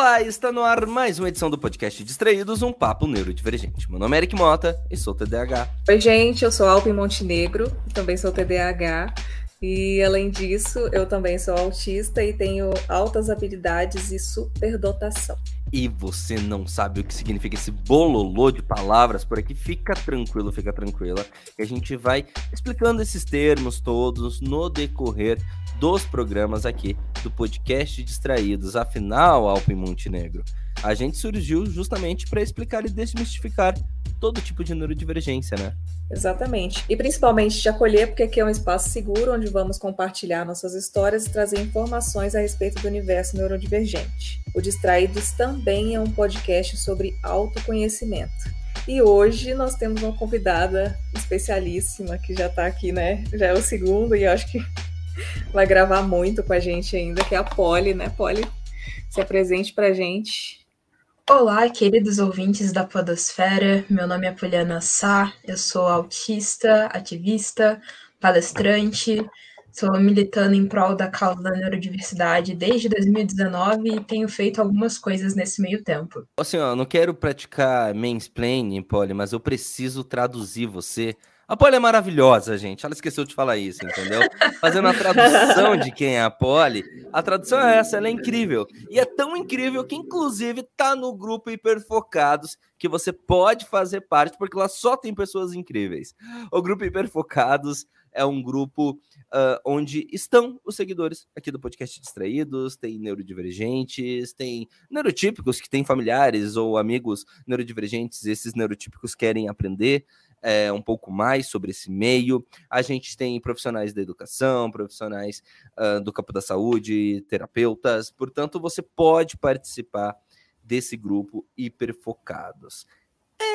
Olá, está no ar mais uma edição do podcast Distraídos, um papo neurodivergente. Meu nome é Eric Mota e sou TDAH. Oi, gente, eu sou Alpin Montenegro, também sou TDAH. E além disso, eu também sou autista e tenho altas habilidades e superdotação. E você não sabe o que significa esse bololô de palavras por aqui? Fica tranquilo, fica tranquila. Que a gente vai explicando esses termos todos no decorrer dos programas aqui do podcast Distraídos. Afinal, Alpin Montenegro, a gente surgiu justamente para explicar e desmistificar todo tipo de neurodivergência, né? Exatamente. E principalmente te acolher, porque aqui é um espaço seguro onde vamos compartilhar nossas histórias e trazer informações a respeito do universo neurodivergente. O Distraídos também é um podcast sobre autoconhecimento. E hoje nós temos uma convidada especialíssima que já está aqui, né? Já é o segundo e acho que vai gravar muito com a gente ainda, que é a Polly, né, Polly? Se apresente pra gente. Olá, queridos ouvintes da Podosfera. Meu nome é Poliana Sá, eu sou autista, ativista, palestrante, sou militando em prol da causa da neurodiversidade desde 2019 e tenho feito algumas coisas nesse meio tempo. Assim, ó, não quero praticar mansplaining, Polly, mas eu preciso traduzir você a Polly é maravilhosa, gente. Ela esqueceu de falar isso, entendeu? Fazendo a tradução de quem é a Polly, a tradução é essa, ela é incrível. E é tão incrível que, inclusive, tá no grupo Hiperfocados, que você pode fazer parte, porque lá só tem pessoas incríveis. O grupo Hiperfocados é um grupo uh, onde estão os seguidores aqui do podcast Distraídos, tem neurodivergentes, tem neurotípicos que têm familiares ou amigos neurodivergentes, esses neurotípicos querem aprender é, um pouco mais sobre esse meio. A gente tem profissionais da educação, profissionais uh, do campo da saúde, terapeutas. Portanto, você pode participar desse grupo hiperfocados.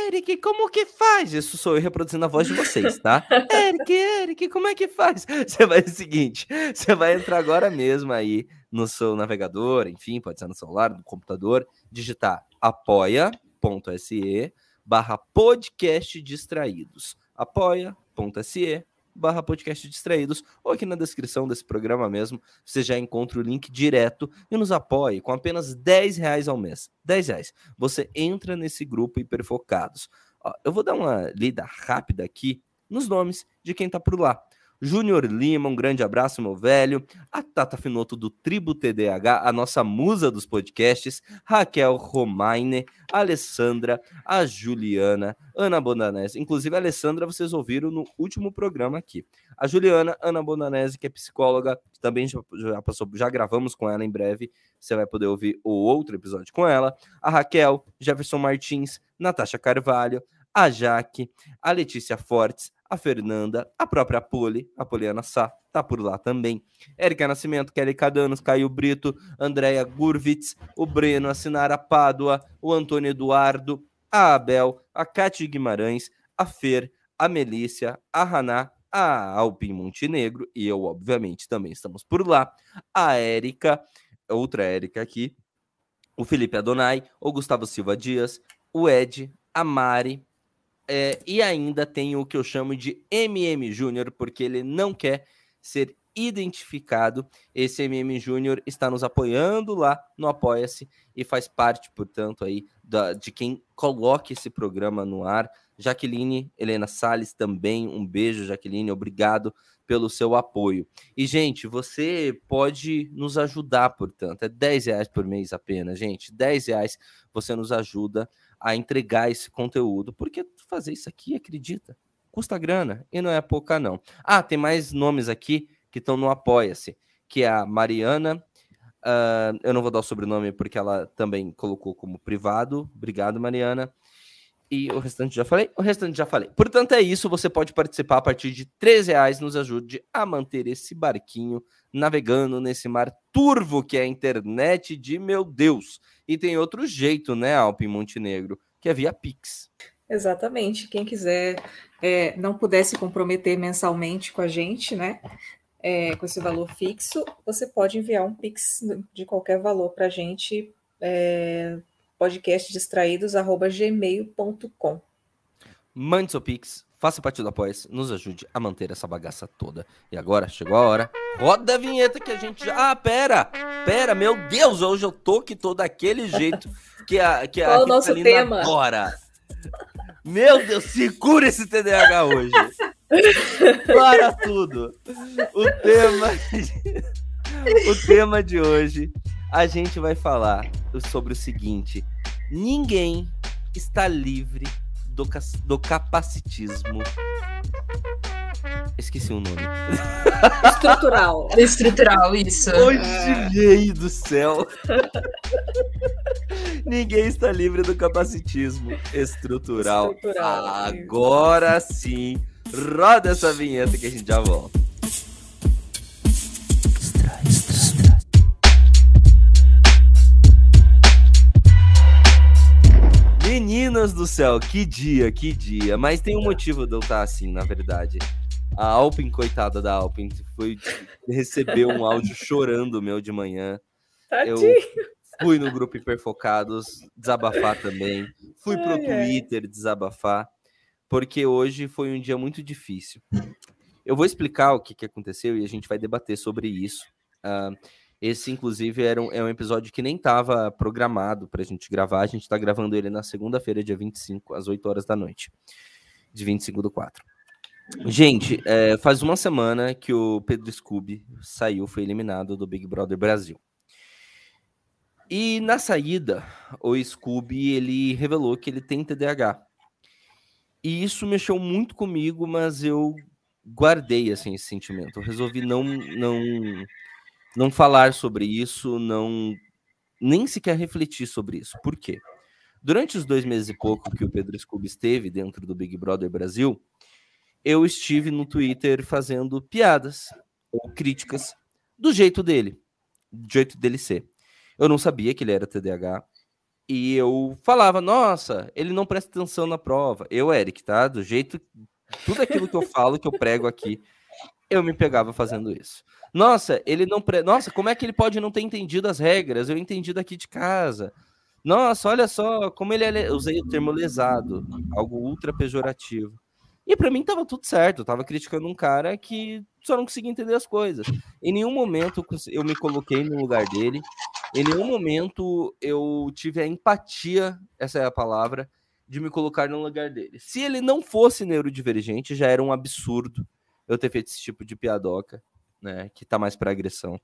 Eric, como que faz? Isso sou eu reproduzindo a voz de vocês, tá? Eric, Eric, como é que faz? Você vai o seguinte, você vai entrar agora mesmo aí no seu navegador, enfim, pode ser no celular, no computador, digitar apoia.se barra podcast distraídos. apoia.se barra podcast distraídos ou aqui na descrição desse programa mesmo, você já encontra o link direto e nos apoie com apenas 10 reais ao mês. 10 reais. Você entra nesse grupo hiperfocados. Ó, eu vou dar uma lida rápida aqui nos nomes de quem tá por lá. Júnior Lima, um grande abraço, meu velho. A Tata Finoto do Tribo TDAH, a nossa musa dos podcasts. Raquel Romaine, a Alessandra, a Juliana, Ana Bonanese. Inclusive, a Alessandra, vocês ouviram no último programa aqui. A Juliana, Ana Bonanese, que é psicóloga, também já passou, já gravamos com ela em breve. Você vai poder ouvir o outro episódio com ela. A Raquel, Jefferson Martins, Natasha Carvalho, a Jaque, a Letícia Fortes, a Fernanda, a própria Poli, a Poliana Sá, tá por lá também. Érica Nascimento, Kelly Cadanos, Caio Brito, Andréia Gurvitz, o Breno, a Sinara Pádua, o Antônio Eduardo, a Abel, a Cátia Guimarães, a Fer, a Melícia, a Haná, a Alpin Montenegro, e eu, obviamente, também estamos por lá. A Érica, outra Érica aqui, o Felipe Adonai, o Gustavo Silva Dias, o Ed, a Mari, é, e ainda tem o que eu chamo de MM Júnior, porque ele não quer ser identificado. Esse MM Júnior está nos apoiando lá no Apoia-se e faz parte, portanto, aí da, de quem coloca esse programa no ar. Jaqueline Helena Sales também, um beijo, Jaqueline, obrigado pelo seu apoio. E, gente, você pode nos ajudar, portanto, é 10 reais por mês apenas, gente, 10 reais você nos ajuda a entregar esse conteúdo, porque fazer isso aqui, acredita, custa grana e não é pouca não. Ah, tem mais nomes aqui que estão no Apoia-se, que é a Mariana, uh, eu não vou dar o sobrenome porque ela também colocou como privado, obrigado Mariana, e o restante já falei? O restante já falei. Portanto, é isso. Você pode participar a partir de 13 reais. Nos ajude a manter esse barquinho navegando nesse mar turvo que é a internet de meu Deus. E tem outro jeito, né, Alpin Montenegro, que é via Pix. Exatamente. Quem quiser é, não puder se comprometer mensalmente com a gente, né? É, com esse valor fixo, você pode enviar um Pix de qualquer valor para a gente. É, podcastdistraídos.gmail.com. Mande seu Pix, Faça parte do apoia nos ajude a manter essa bagaça toda. E agora chegou a hora. Roda a vinheta que a gente já. Ah, pera! Pera, meu Deus, hoje eu tô que tô daquele jeito que a que Qual a o nosso tema? agora. Meu Deus, segura esse TDAH hoje. Para tudo. O tema O tema de hoje a gente vai falar sobre o seguinte: ninguém está livre do, do capacitismo. Esqueci o nome. Estrutural. Estrutural, isso. Oxi, do céu. Ninguém está livre do capacitismo estrutural. Estrutural, Agora sim. Roda essa vinheta que a gente já volta. Meninas do céu, que dia, que dia. Mas tem um motivo de eu estar assim, na verdade. A Alpin, coitada da Alpin, foi receber um áudio chorando meu de manhã. Eu Tadinho. fui no grupo Hiperfocados desabafar também. Fui pro Ai. Twitter desabafar, porque hoje foi um dia muito difícil. Eu vou explicar o que, que aconteceu e a gente vai debater sobre isso. Ah, esse, inclusive, era um, é um episódio que nem estava programado para a gente gravar. A gente está gravando ele na segunda-feira, dia 25, às 8 horas da noite, de 25 do 4. Gente, é, faz uma semana que o Pedro Scooby saiu, foi eliminado do Big Brother Brasil. E na saída, o Scooby ele revelou que ele tem TDAH. E isso mexeu muito comigo, mas eu guardei assim esse sentimento. Eu resolvi não não não falar sobre isso, não nem sequer refletir sobre isso. Por quê? Durante os dois meses e pouco que o Pedro Scooby esteve dentro do Big Brother Brasil, eu estive no Twitter fazendo piadas ou críticas do jeito dele, do jeito dele ser. Eu não sabia que ele era TDAH. E eu falava, nossa, ele não presta atenção na prova. Eu, Eric, tá? Do jeito. Tudo aquilo que eu falo, que eu prego aqui, eu me pegava fazendo isso. Nossa, ele não. Pre... Nossa, como é que ele pode não ter entendido as regras? Eu entendi daqui de casa. Nossa, olha só como ele é. Eu usei o termo lesado, algo ultra pejorativo. E pra mim tava tudo certo. Eu tava criticando um cara que só não conseguia entender as coisas. Em nenhum momento eu me coloquei no lugar dele. Em nenhum momento eu tive a empatia, essa é a palavra, de me colocar no lugar dele. Se ele não fosse neurodivergente, já era um absurdo eu ter feito esse tipo de piadoca, né? Que tá mais pra agressão.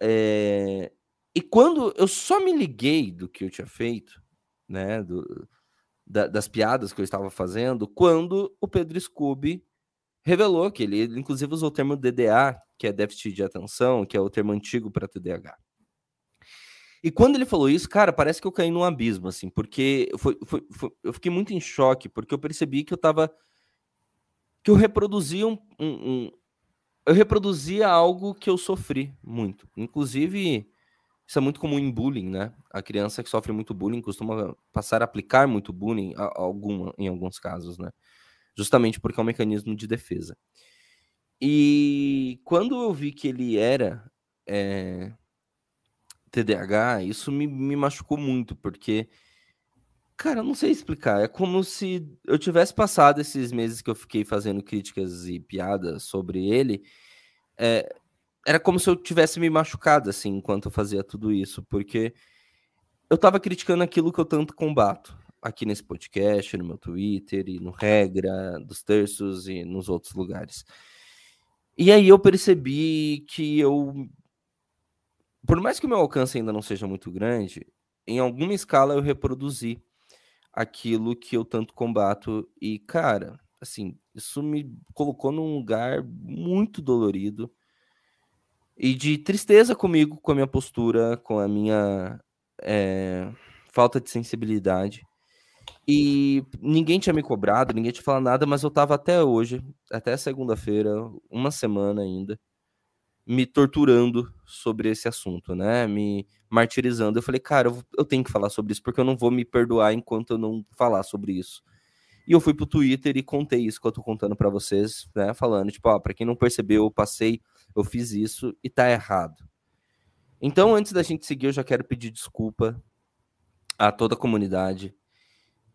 É, E quando eu só me liguei do que eu tinha feito, né? do- da- das piadas que eu estava fazendo, quando o Pedro Scooby revelou que ele, ele inclusive usou o termo DDA, que é déficit de atenção, que é o termo antigo para TDAH. E quando ele falou isso, cara, parece que eu caí num abismo, assim, porque foi, foi- foi- eu fiquei muito em choque, porque eu percebi que eu tava. que eu reproduzia um, um- um- eu reproduzia algo que eu sofri muito. Inclusive, isso é muito comum em bullying, né? A criança que sofre muito bullying costuma passar a aplicar muito bullying a, a em alguns casos, né? Justamente porque é um mecanismo de defesa. E quando eu vi que ele era é, TDAH, isso me, me machucou muito, porque, cara, eu não sei explicar. É como se eu tivesse passado esses meses que eu fiquei fazendo críticas e piadas sobre ele. é, era como se eu tivesse me machucado, assim, enquanto eu fazia tudo isso, porque eu tava criticando aquilo que eu tanto combato aqui nesse podcast, no meu Twitter e no Regra, dos Terços e nos outros lugares. E aí eu percebi que eu. Por mais que o meu alcance ainda não seja muito grande, em alguma escala eu reproduzi aquilo que eu tanto combato. E, cara, assim, isso me colocou num lugar muito dolorido e de tristeza comigo, com a minha postura, com a minha eh, falta de sensibilidade. E ninguém tinha me cobrado, ninguém tinha falado nada, mas eu tava até hoje, até segunda-feira, uma semana ainda, me torturando sobre esse assunto, né? Me martirizando. Eu falei, cara, eu, eu tenho que falar sobre isso, porque eu não vou me perdoar enquanto eu não falar sobre isso. E eu fui pro Twitter e contei isso que eu tô contando pra vocês, né? Falando, tipo, ó, pra quem não percebeu, eu passei, eu fiz isso e tá errado. Então, antes da gente seguir, eu já quero pedir desculpa a toda a comunidade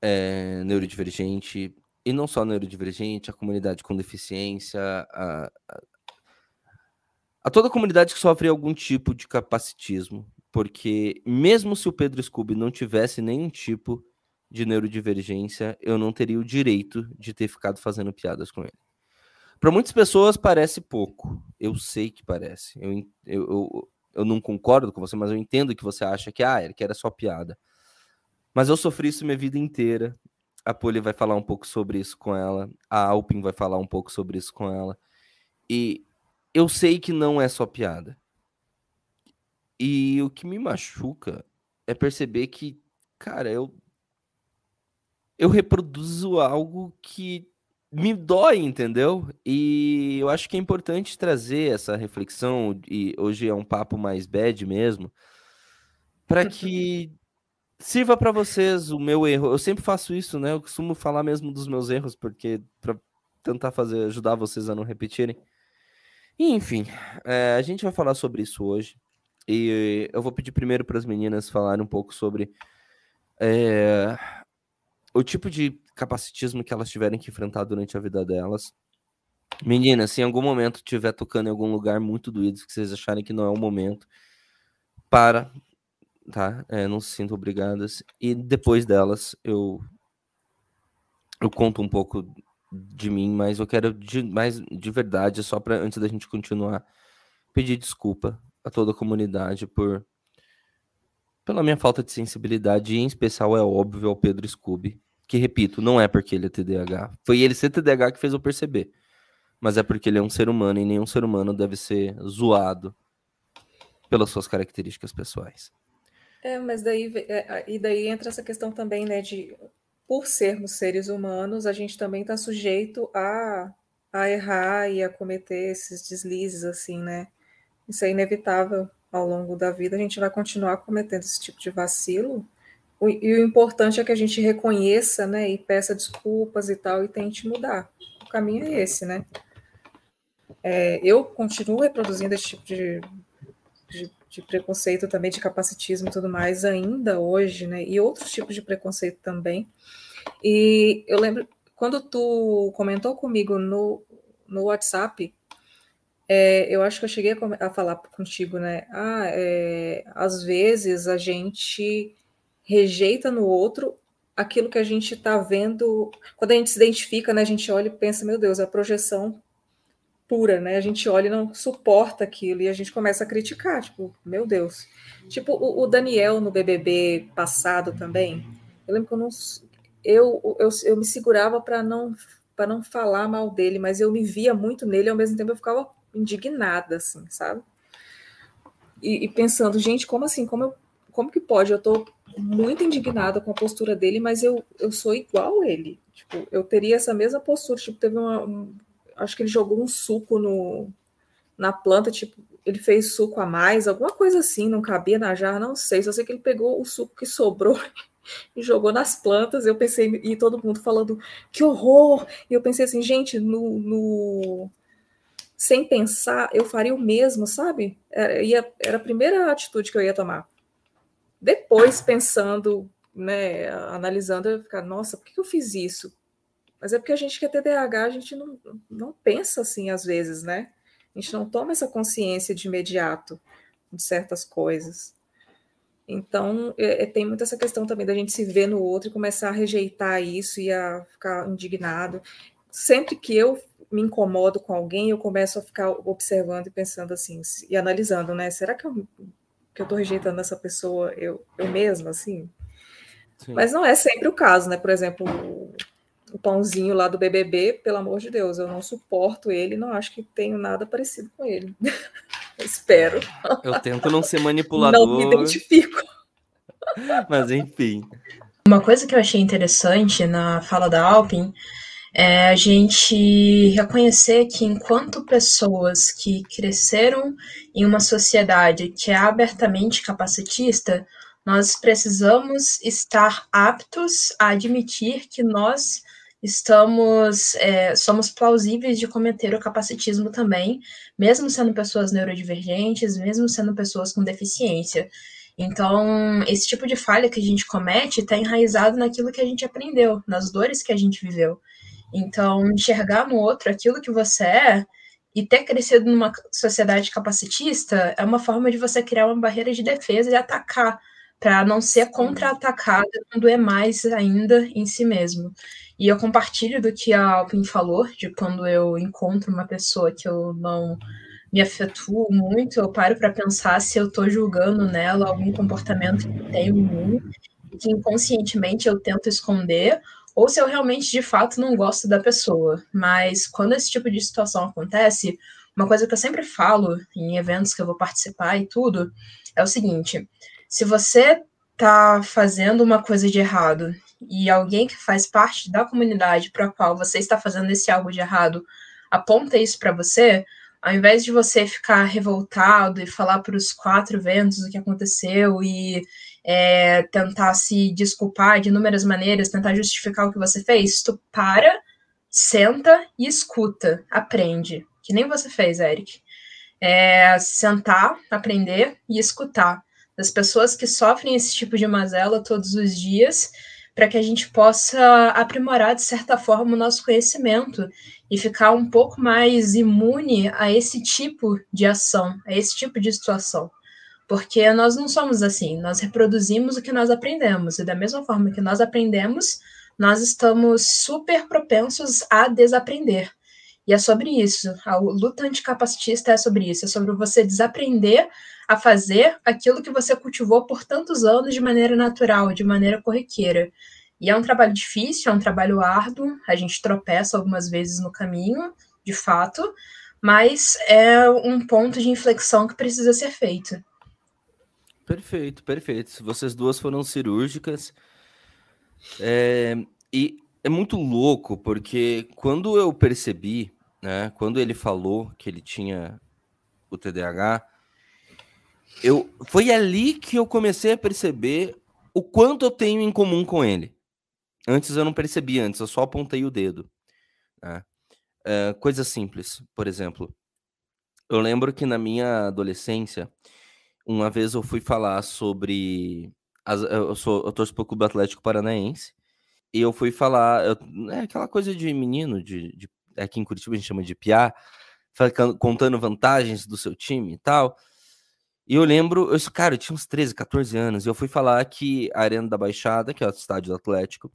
é, neurodivergente, e não só neurodivergente, a comunidade com deficiência, a, a, a toda a comunidade que sofre algum tipo de capacitismo, porque mesmo se o Pedro Scooby não tivesse nenhum tipo de neurodivergência, eu não teria o direito de ter ficado fazendo piadas com ele. Para muitas pessoas parece pouco. Eu sei que parece. Eu, eu, eu, eu, não concordo com você, mas eu entendo que você acha que, ah, que era só piada. Mas eu sofri isso minha vida inteira. A Polly vai falar um pouco sobre isso com ela. A Alpin vai falar um pouco sobre isso com ela. E eu sei que não é só piada. E o que me machuca é perceber que, cara, eu eu reproduzo algo que me dói, entendeu? E eu acho que é importante trazer essa reflexão e hoje é um papo mais bad mesmo, para que sirva para vocês o meu erro. Eu sempre faço isso, né? Eu costumo falar mesmo dos meus erros porque para tentar fazer ajudar vocês a não repetirem. E, enfim, é, a gente vai falar sobre isso hoje. E eu vou pedir primeiro para as meninas falarem um pouco sobre é, o tipo de capacitismo que elas tiverem que enfrentar durante a vida delas. Meninas, se em algum momento estiver tocando em algum lugar muito doído, que vocês acharem que não é o momento, para, tá? É, não se sintam obrigadas. E depois delas, eu eu conto um pouco de mim, mas eu quero de, mais de verdade, só para antes da gente continuar, pedir desculpa a toda a comunidade por pela minha falta de sensibilidade, e em especial é óbvio ao Pedro Scooby, que repito, não é porque ele é TDAH. Foi ele ser TDAH que fez eu perceber. Mas é porque ele é um ser humano e nenhum ser humano deve ser zoado pelas suas características pessoais. É, mas daí é, e daí entra essa questão também, né, de por sermos seres humanos, a gente também está sujeito a, a errar e a cometer esses deslizes, assim, né? Isso é inevitável ao longo da vida, a gente vai continuar cometendo esse tipo de vacilo. E o importante é que a gente reconheça, né, e peça desculpas e tal, e tente mudar. O caminho é esse, né? É, eu continuo reproduzindo esse tipo de, de, de, preconceito também, de capacitismo e tudo mais, ainda hoje, né? E outros tipos de preconceito também. E eu lembro, quando tu comentou comigo no, no WhatsApp, é, eu acho que eu cheguei a, a falar contigo, né? Ah, é, às vezes a gente rejeita no outro aquilo que a gente está vendo. Quando a gente se identifica, né? A gente olha e pensa, meu Deus, é a projeção pura, né? A gente olha e não suporta aquilo e a gente começa a criticar, tipo, meu Deus. Tipo o, o Daniel no BBB passado também. Eu lembro que eu não eu, eu, eu me segurava para não para não falar mal dele, mas eu me via muito nele, ao mesmo tempo eu ficava indignada, assim, sabe? E, e, pensando, gente, como assim? Como, eu, como que pode? Eu tô muito indignada com a postura dele, mas eu, eu sou igual ele. Tipo, eu teria essa mesma postura. Tipo, teve uma. Um, acho que ele jogou um suco no, na planta, tipo, ele fez suco a mais, alguma coisa assim, não cabia na jarra, não sei. Só sei que ele pegou o suco que sobrou e jogou nas plantas. Eu pensei, e todo mundo falando, que horror! E eu pensei assim, gente, no, no sem pensar, eu faria o mesmo, sabe? Era, ia, era a primeira atitude que eu ia tomar. Depois, pensando, né, analisando, eu ficar, nossa, por que eu fiz isso? Mas é porque a gente que é TDAH, a gente não, não pensa assim às vezes, né? A gente não toma essa consciência de imediato de certas coisas. Então, é, é, tem muito essa questão também da gente se ver no outro e começar a rejeitar isso e a ficar indignado. Sempre que eu me incomodo com alguém, eu começo a ficar observando e pensando assim, e analisando, né? Será que eu que eu tô rejeitando essa pessoa eu, eu mesma, assim? Sim. Mas não é sempre o caso, né? Por exemplo, o, o pãozinho lá do BBB, pelo amor de Deus, eu não suporto ele, não acho que tenho nada parecido com ele. Espero. Eu tento não ser manipulador. Não me identifico. Mas enfim. Uma coisa que eu achei interessante na fala da Alpin é a gente reconhecer que enquanto pessoas que cresceram em uma sociedade que é abertamente capacitista, nós precisamos estar aptos a admitir que nós estamos é, somos plausíveis de cometer o capacitismo também, mesmo sendo pessoas neurodivergentes, mesmo sendo pessoas com deficiência. Então, esse tipo de falha que a gente comete está enraizado naquilo que a gente aprendeu, nas dores que a gente viveu. Então, enxergar no outro aquilo que você é e ter crescido numa sociedade capacitista é uma forma de você criar uma barreira de defesa e atacar, para não ser contra-atacado quando é mais ainda em si mesmo. E eu compartilho do que a Alpin falou, de quando eu encontro uma pessoa que eu não me afetuo muito, eu paro para pensar se eu estou julgando nela algum comportamento que tem em mim, e que inconscientemente eu tento esconder, ou se eu realmente de fato não gosto da pessoa. Mas quando esse tipo de situação acontece, uma coisa que eu sempre falo em eventos que eu vou participar e tudo é o seguinte: se você tá fazendo uma coisa de errado e alguém que faz parte da comunidade para a qual você está fazendo esse algo de errado aponta isso para você, ao invés de você ficar revoltado e falar para os quatro ventos o que aconteceu e é, tentar se desculpar de inúmeras maneiras, tentar justificar o que você fez, tu para, senta e escuta, aprende. Que nem você fez, Eric. É, sentar, aprender e escutar das pessoas que sofrem esse tipo de mazela todos os dias, para que a gente possa aprimorar, de certa forma, o nosso conhecimento e ficar um pouco mais imune a esse tipo de ação, a esse tipo de situação. Porque nós não somos assim, nós reproduzimos o que nós aprendemos, e da mesma forma que nós aprendemos, nós estamos super propensos a desaprender. E é sobre isso. A luta anticapacitista é sobre isso. É sobre você desaprender a fazer aquilo que você cultivou por tantos anos de maneira natural, de maneira corriqueira. E é um trabalho difícil, é um trabalho árduo. A gente tropeça algumas vezes no caminho, de fato, mas é um ponto de inflexão que precisa ser feito. Perfeito, perfeito. Vocês duas foram cirúrgicas. É, e é muito louco, porque quando eu percebi, né, quando ele falou que ele tinha o TDAH, eu, foi ali que eu comecei a perceber o quanto eu tenho em comum com ele. Antes eu não percebi, antes eu só apontei o dedo. Né? É, coisa simples, por exemplo. Eu lembro que na minha adolescência, uma vez eu fui falar sobre. As, eu, sou, eu torço pro Clube Atlético Paranaense. E eu fui falar. Eu, é aquela coisa de menino, de, de, aqui em Curitiba a gente chama de piá, contando vantagens do seu time e tal. E eu lembro, eu, cara, eu tinha uns 13, 14 anos, e eu fui falar que a Arena da Baixada, que é o estádio do Atlético,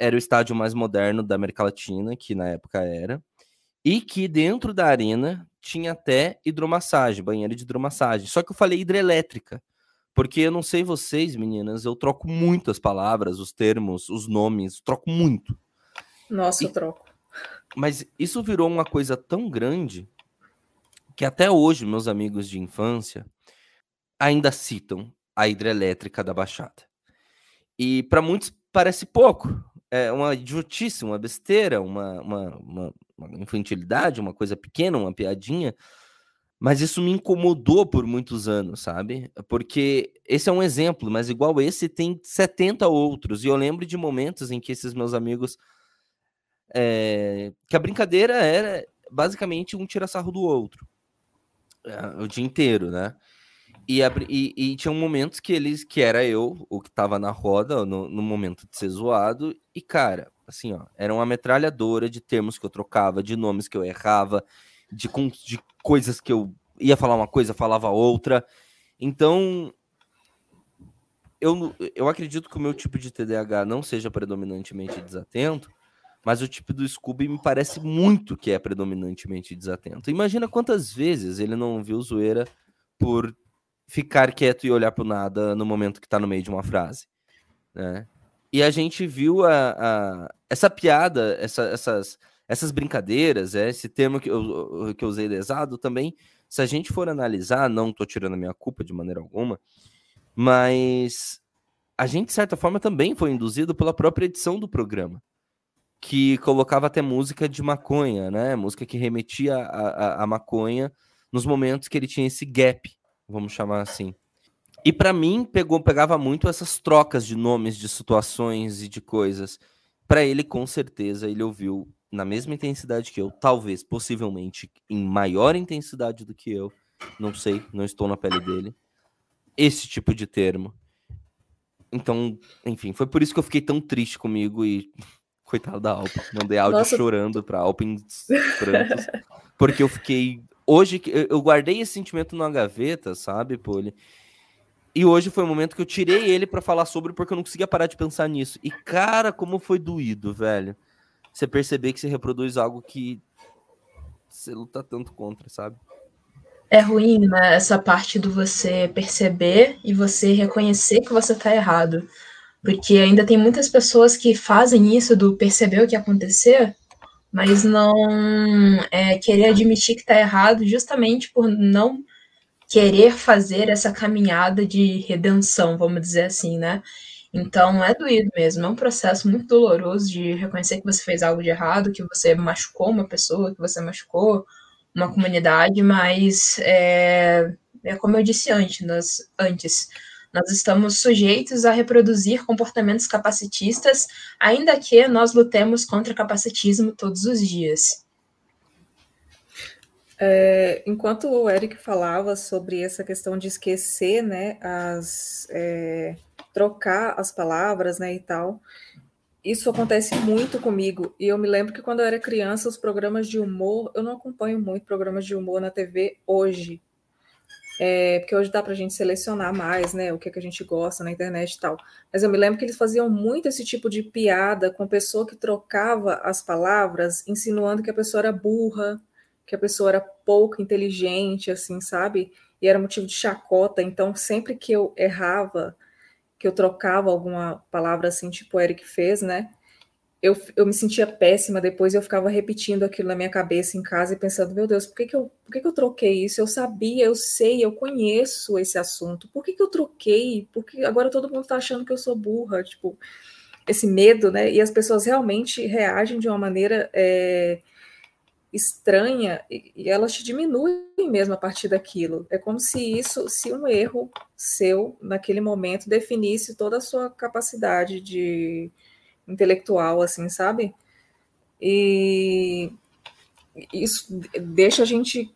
era o estádio mais moderno da América Latina, que na época era, e que dentro da arena tinha até hidromassagem, banheiro de hidromassagem. Só que eu falei hidrelétrica, porque eu não sei vocês, meninas, eu troco muito as palavras, os termos, os nomes, troco muito. Nossa, e... eu troco. Mas isso virou uma coisa tão grande que até hoje meus amigos de infância ainda citam a hidrelétrica da Baixada. E para muitos parece pouco, é uma idiotice, uma besteira, uma, uma, uma, uma infantilidade, uma coisa pequena, uma piadinha, mas isso me incomodou por muitos anos, sabe? Porque esse é um exemplo, mas igual esse tem 70 outros. E eu lembro de momentos em que esses meus amigos. É, que a brincadeira era basicamente um tirar sarro do outro. É, o dia inteiro, né? E, e, e tinham momentos que eles, que era eu, o que tava na roda, no, no momento de ser zoado, e cara, assim, ó, era uma metralhadora de termos que eu trocava, de nomes que eu errava, de, de coisas que eu ia falar uma coisa, falava outra. Então, eu, eu acredito que o meu tipo de TDAH não seja predominantemente desatento, mas o tipo do Scooby me parece muito que é predominantemente desatento. Imagina quantas vezes ele não viu zoeira por ficar quieto e olhar para nada no momento que está no meio de uma frase, né? E a gente viu a, a essa piada, essa, essas, essas brincadeiras, é, esse termo que eu, que eu usei lesado também, se a gente for analisar, não estou tirando a minha culpa de maneira alguma, mas a gente, de certa forma, também foi induzido pela própria edição do programa, que colocava até música de maconha, né? Música que remetia a, a, a maconha nos momentos que ele tinha esse gap, vamos chamar assim. E para mim pegou pegava muito essas trocas de nomes de situações e de coisas. Para ele com certeza ele ouviu na mesma intensidade que eu, talvez possivelmente em maior intensidade do que eu, não sei, não estou na pele dele. Esse tipo de termo. Então, enfim, foi por isso que eu fiquei tão triste comigo e Coitado da Alpin. Mandei áudio Nossa. chorando pra Alpin prantos. porque eu fiquei. Hoje, eu guardei esse sentimento na gaveta, sabe, Poli? E hoje foi o momento que eu tirei ele para falar sobre, porque eu não conseguia parar de pensar nisso. E, cara, como foi doído, velho. Você perceber que você reproduz algo que você luta tanto contra, sabe? É ruim, né? Essa parte do você perceber e você reconhecer que você tá errado. Porque ainda tem muitas pessoas que fazem isso do perceber o que acontecer, mas não é, querer admitir que tá errado justamente por não querer fazer essa caminhada de redenção, vamos dizer assim, né? Então é doído mesmo, é um processo muito doloroso de reconhecer que você fez algo de errado, que você machucou uma pessoa, que você machucou uma comunidade, mas é, é como eu disse antes, nós, antes, nós estamos sujeitos a reproduzir comportamentos capacitistas, ainda que nós lutemos contra capacitismo todos os dias. É, enquanto o Eric falava sobre essa questão de esquecer, né, as, é, trocar as palavras, né, e tal, isso acontece muito comigo. E eu me lembro que quando eu era criança, os programas de humor, eu não acompanho muito programas de humor na TV hoje, é, porque hoje dá para a gente selecionar mais, né, o que, é que a gente gosta na internet e tal. Mas eu me lembro que eles faziam muito esse tipo de piada com pessoa que trocava as palavras, insinuando que a pessoa era burra, que a pessoa era pouco inteligente, assim, sabe? E era motivo de chacota. Então, sempre que eu errava, que eu trocava alguma palavra assim, tipo o Eric fez, né? Eu, eu me sentia péssima depois, eu ficava repetindo aquilo na minha cabeça em casa e pensando, meu Deus, por que, que, eu, por que, que eu troquei isso? Eu sabia, eu sei, eu conheço esse assunto. Por que, que eu troquei? Porque agora todo mundo tá achando que eu sou burra, tipo, esse medo, né? E as pessoas realmente reagem de uma maneira é, estranha e, elas te diminuem mesmo a partir daquilo. É como se isso, se um erro seu naquele momento definisse toda a sua capacidade de intelectual, assim, sabe? E isso deixa a gente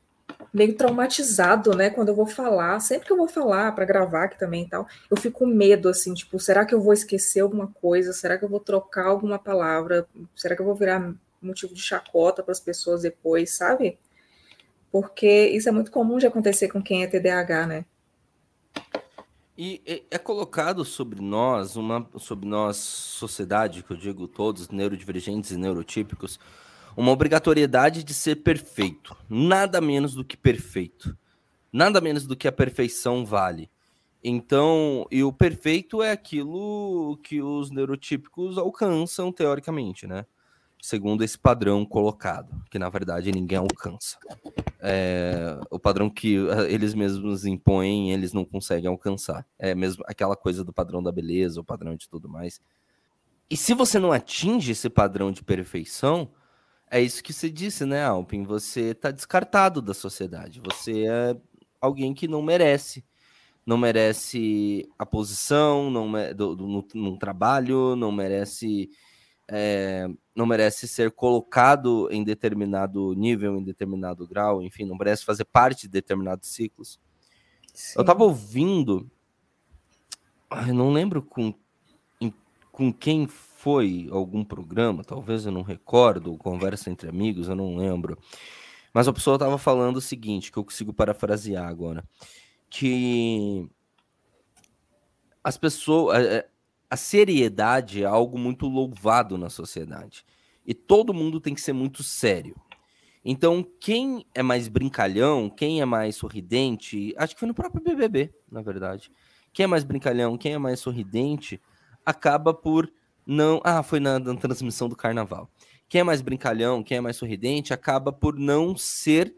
meio traumatizado, né? Quando eu vou falar, sempre que eu vou falar para gravar aqui também e tal, eu fico com medo, assim, tipo, será que eu vou esquecer alguma coisa? Será que eu vou trocar alguma palavra? Será que eu vou virar motivo de chacota para as pessoas depois, sabe? Porque isso é muito comum de acontecer com quem é TDAH, né? E é colocado sobre nós, uma, sobre nós, sociedade, que eu digo todos, neurodivergentes e neurotípicos, uma obrigatoriedade de ser perfeito. Nada menos do que perfeito. Nada menos do que a perfeição vale. Então, e o perfeito é aquilo que os neurotípicos alcançam, teoricamente, né? Segundo esse padrão colocado, que na verdade ninguém alcança. É, o padrão que eh, eles mesmos impõem, eles não conseguem alcançar. É mesmo aquela coisa do padrão da beleza, o padrão de tudo mais. E se você não atinge esse padrão de perfeição, é isso que você disse, né, Alpin? Você está descartado da sociedade. Você é alguém que não merece. Não merece a posição não, do, do, no, no trabalho, não merece é, não merece ser colocado em determinado nível, em determinado grau, enfim, não merece fazer parte de determinados ciclos. Sim. Eu estava ouvindo, eu não lembro com, com quem foi algum programa, talvez eu não recordo, conversa entre amigos, eu não lembro. Mas a pessoa estava falando o seguinte, que eu consigo parafrasear agora, que as pessoas, é, é, a seriedade é algo muito louvado na sociedade. E todo mundo tem que ser muito sério. Então, quem é mais brincalhão, quem é mais sorridente, acho que foi no próprio BBB, na verdade. Quem é mais brincalhão, quem é mais sorridente, acaba por não. Ah, foi na, na transmissão do carnaval. Quem é mais brincalhão, quem é mais sorridente, acaba por não ser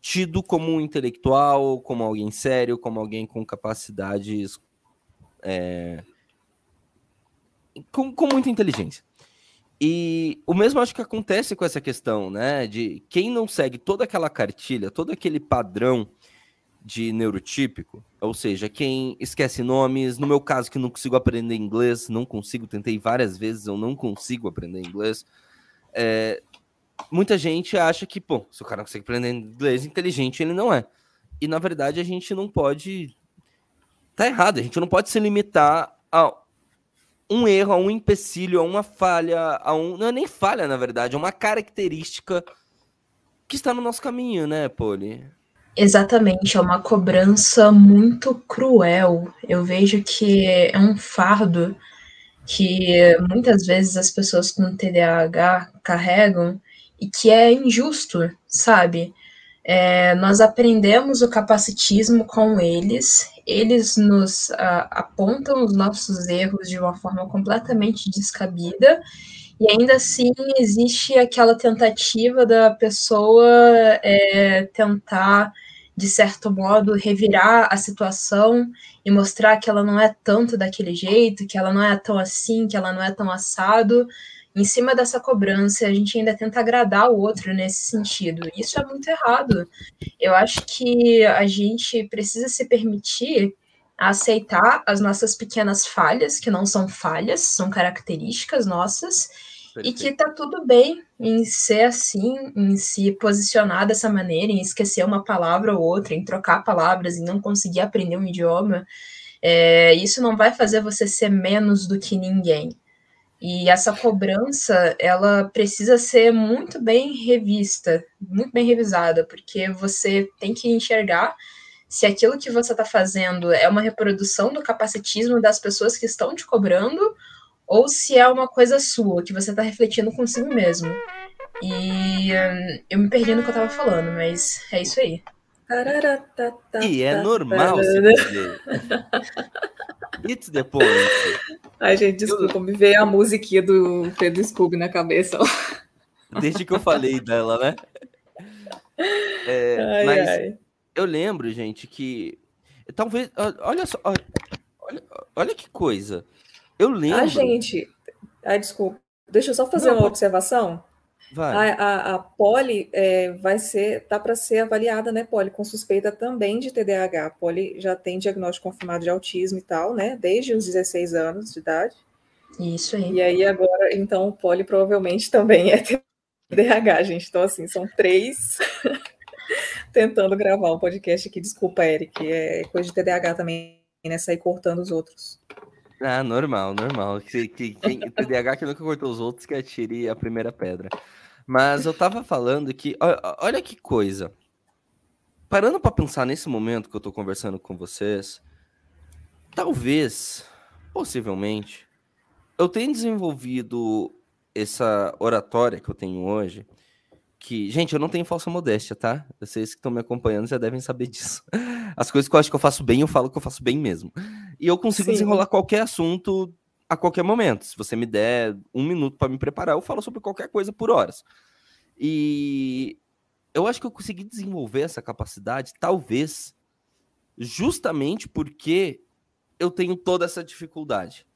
tido como um intelectual, como alguém sério, como alguém com capacidades é, com, com muita inteligência. E o mesmo acho que acontece com essa questão, né? De quem não segue toda aquela cartilha, todo aquele padrão de neurotípico, ou seja, quem esquece nomes, no meu caso que não consigo aprender inglês, não consigo, tentei várias vezes, eu não consigo aprender inglês. É, muita gente acha que, pô, se o cara não consegue aprender inglês, inteligente ele não é. E na verdade a gente não pode. Tá errado, a gente não pode se limitar a um erro, a um empecilho, a uma falha, a um. Não é nem falha, na verdade, é uma característica que está no nosso caminho, né, Poli? Exatamente, é uma cobrança muito cruel. Eu vejo que é um fardo que muitas vezes as pessoas com TDAH carregam e que é injusto, sabe? É, nós aprendemos o capacitismo com eles, eles nos uh, apontam os nossos erros de uma forma completamente descabida, e ainda assim existe aquela tentativa da pessoa é, tentar, de certo modo, revirar a situação e mostrar que ela não é tanto daquele jeito, que ela não é tão assim, que ela não é tão assado, em cima dessa cobrança, a gente ainda tenta agradar o outro nesse sentido. Isso é muito errado. Eu acho que a gente precisa se permitir aceitar as nossas pequenas falhas, que não são falhas, são características nossas, Perfeito. e que tá tudo bem em ser assim, em se posicionar dessa maneira, em esquecer uma palavra ou outra, em trocar palavras, em não conseguir aprender um idioma. É, isso não vai fazer você ser menos do que ninguém. E essa cobrança, ela precisa ser muito bem revista, muito bem revisada, porque você tem que enxergar se aquilo que você está fazendo é uma reprodução do capacitismo das pessoas que estão te cobrando, ou se é uma coisa sua, que você está refletindo consigo mesmo. E hum, eu me perdi no que eu estava falando, mas é isso aí. E é normal se perder. It's the point. Ai, gente, desculpa, eu... me veio a musiquinha do Pedro Scooby na cabeça. Desde que eu falei dela, né? É, ai, mas ai. eu lembro, gente, que talvez. Olha só, olha, olha que coisa. Eu lembro. Ah, gente. Ai, desculpa. Deixa eu só fazer Não, uma observação. Vai. A, a, a Poli é, vai ser, tá para ser avaliada, né, Poli, com suspeita também de TDAH. A Poli já tem diagnóstico confirmado de autismo e tal, né, desde os 16 anos de idade. Isso aí. E aí agora, então, o Poli provavelmente também é TDAH, gente. Então, assim, são três tentando gravar um podcast aqui. Desculpa, Eric, é coisa de TDAH também, né, sair cortando os outros. Ah, normal, normal. Que, que, quem, TDAH que nunca cortou os outros que atire a primeira pedra. Mas eu tava falando que, olha que coisa. Parando para pensar nesse momento que eu tô conversando com vocês, talvez, possivelmente, eu tenha desenvolvido essa oratória que eu tenho hoje, que, gente, eu não tenho falsa modéstia, tá? Vocês que estão me acompanhando já devem saber disso. As coisas que eu acho que eu faço bem, eu falo que eu faço bem mesmo. E eu consigo Sim. desenrolar qualquer assunto a qualquer momento. Se você me der um minuto para me preparar, eu falo sobre qualquer coisa por horas. E eu acho que eu consegui desenvolver essa capacidade, talvez, justamente porque eu tenho toda essa dificuldade.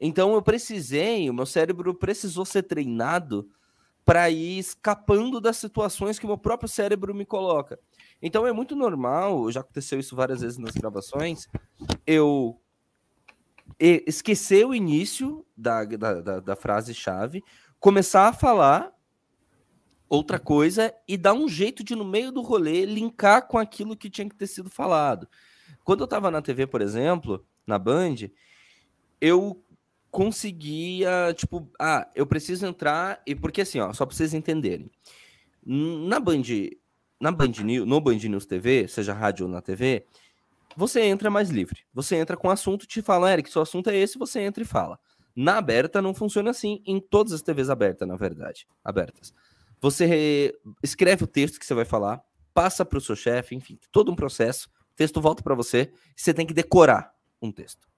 Então eu precisei, o meu cérebro precisou ser treinado para ir escapando das situações que o meu próprio cérebro me coloca. Então é muito normal, já aconteceu isso várias vezes nas gravações, eu esquecer o início da, da, da, da frase-chave, começar a falar outra coisa e dar um jeito de, no meio do rolê, linkar com aquilo que tinha que ter sido falado. Quando eu estava na TV, por exemplo, na Band, eu conseguia, tipo, ah, eu preciso entrar, e porque assim, ó, só para vocês entenderem. Na Band, na Band News, no Band News TV, seja rádio ou na TV, você entra mais livre. Você entra com assunto, te fala, Eric, seu assunto é esse, você entra e fala. Na aberta não funciona assim, em todas as TVs abertas, na verdade, abertas. Você escreve o texto que você vai falar, passa para o seu chefe, enfim, todo um processo. O texto volta para você, você tem que decorar um texto.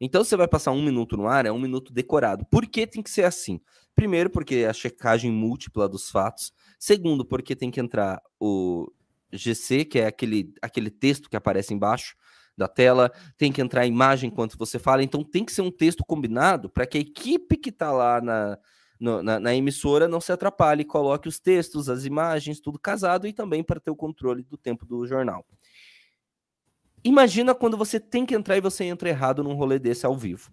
Então você vai passar um minuto no ar, é um minuto decorado. Por que tem que ser assim? Primeiro, porque é a checagem múltipla dos fatos. Segundo, porque tem que entrar o GC, que é aquele, aquele texto que aparece embaixo da tela, tem que entrar a imagem enquanto você fala, então tem que ser um texto combinado para que a equipe que está lá na, no, na, na, emissora não se atrapalhe, coloque os textos, as imagens, tudo casado e também para ter o controle do tempo do jornal. Imagina quando você tem que entrar e você entra errado num rolê desse ao vivo.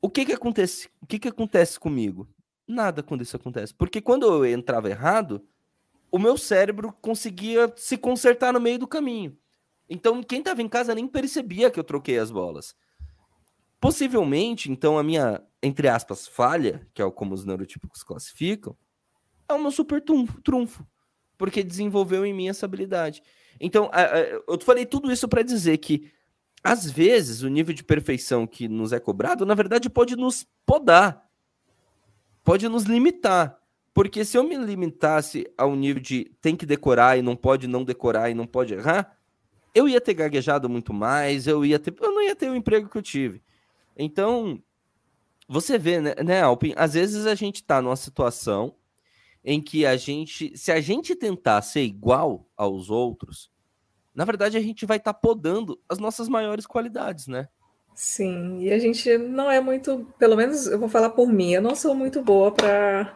O que que acontece? O que que acontece comigo? Nada quando isso acontece, porque quando eu entrava errado, o meu cérebro conseguia se consertar no meio do caminho. Então, quem estava em casa nem percebia que eu troquei as bolas. possivelmente, então, a minha, entre aspas, falha, que é como os neurotípicos classificam, é o meu super trunfo, porque desenvolveu em mim essa habilidade. Então, eu falei tudo isso para dizer que, às vezes, o nível de perfeição que nos é cobrado, na verdade, pode nos podar, pode nos limitar. Porque se eu me limitasse ao nível de tem que decorar e não pode não decorar e não pode errar, eu ia ter gaguejado muito mais, eu ia ter, eu não ia ter o emprego que eu tive. Então, você vê, né, né Alpin? Às vezes a gente está numa situação em que a gente, se a gente tentar ser igual aos outros, na verdade a gente vai estar tá podando as nossas maiores qualidades, né? Sim, e a gente não é muito, pelo menos eu vou falar por mim, eu não sou muito boa para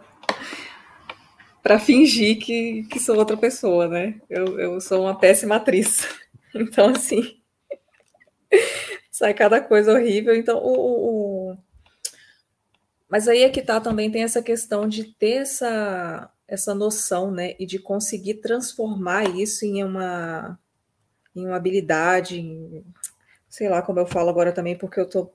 para fingir que, que sou outra pessoa, né? Eu, eu sou uma péssima atriz. Então, assim, sai cada coisa horrível. Então, o, o, Mas aí é que tá também, tem essa questão de ter essa, essa noção, né? E de conseguir transformar isso em uma, em uma habilidade, em... sei lá como eu falo agora também, porque eu tô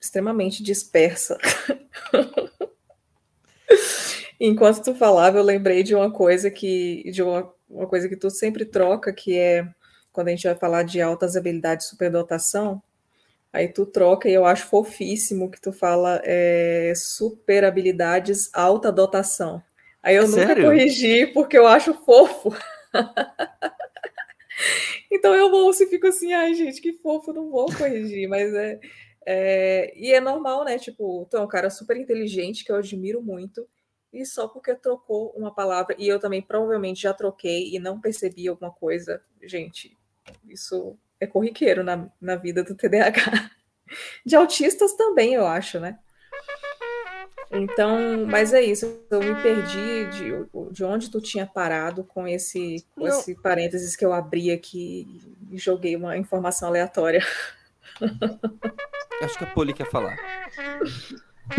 extremamente dispersa. Enquanto tu falava, eu lembrei de uma coisa que de uma, uma coisa que tu sempre troca, que é quando a gente vai falar de altas habilidades superdotação, aí tu troca e eu acho fofíssimo que tu fala é, super habilidades alta dotação. Aí eu é nunca sério? corrigi porque eu acho fofo. então eu ouço e fico assim, ai gente, que fofo, não vou corrigir, mas é, é, e é normal, né? Tipo, tu é um cara super inteligente que eu admiro muito e só porque trocou uma palavra, e eu também provavelmente já troquei e não percebi alguma coisa, gente, isso é corriqueiro na, na vida do TDAH. De autistas também, eu acho, né? Então, mas é isso, eu me perdi de, de onde tu tinha parado com esse, com esse parênteses que eu abri aqui e joguei uma informação aleatória. Acho que a Poli quer falar.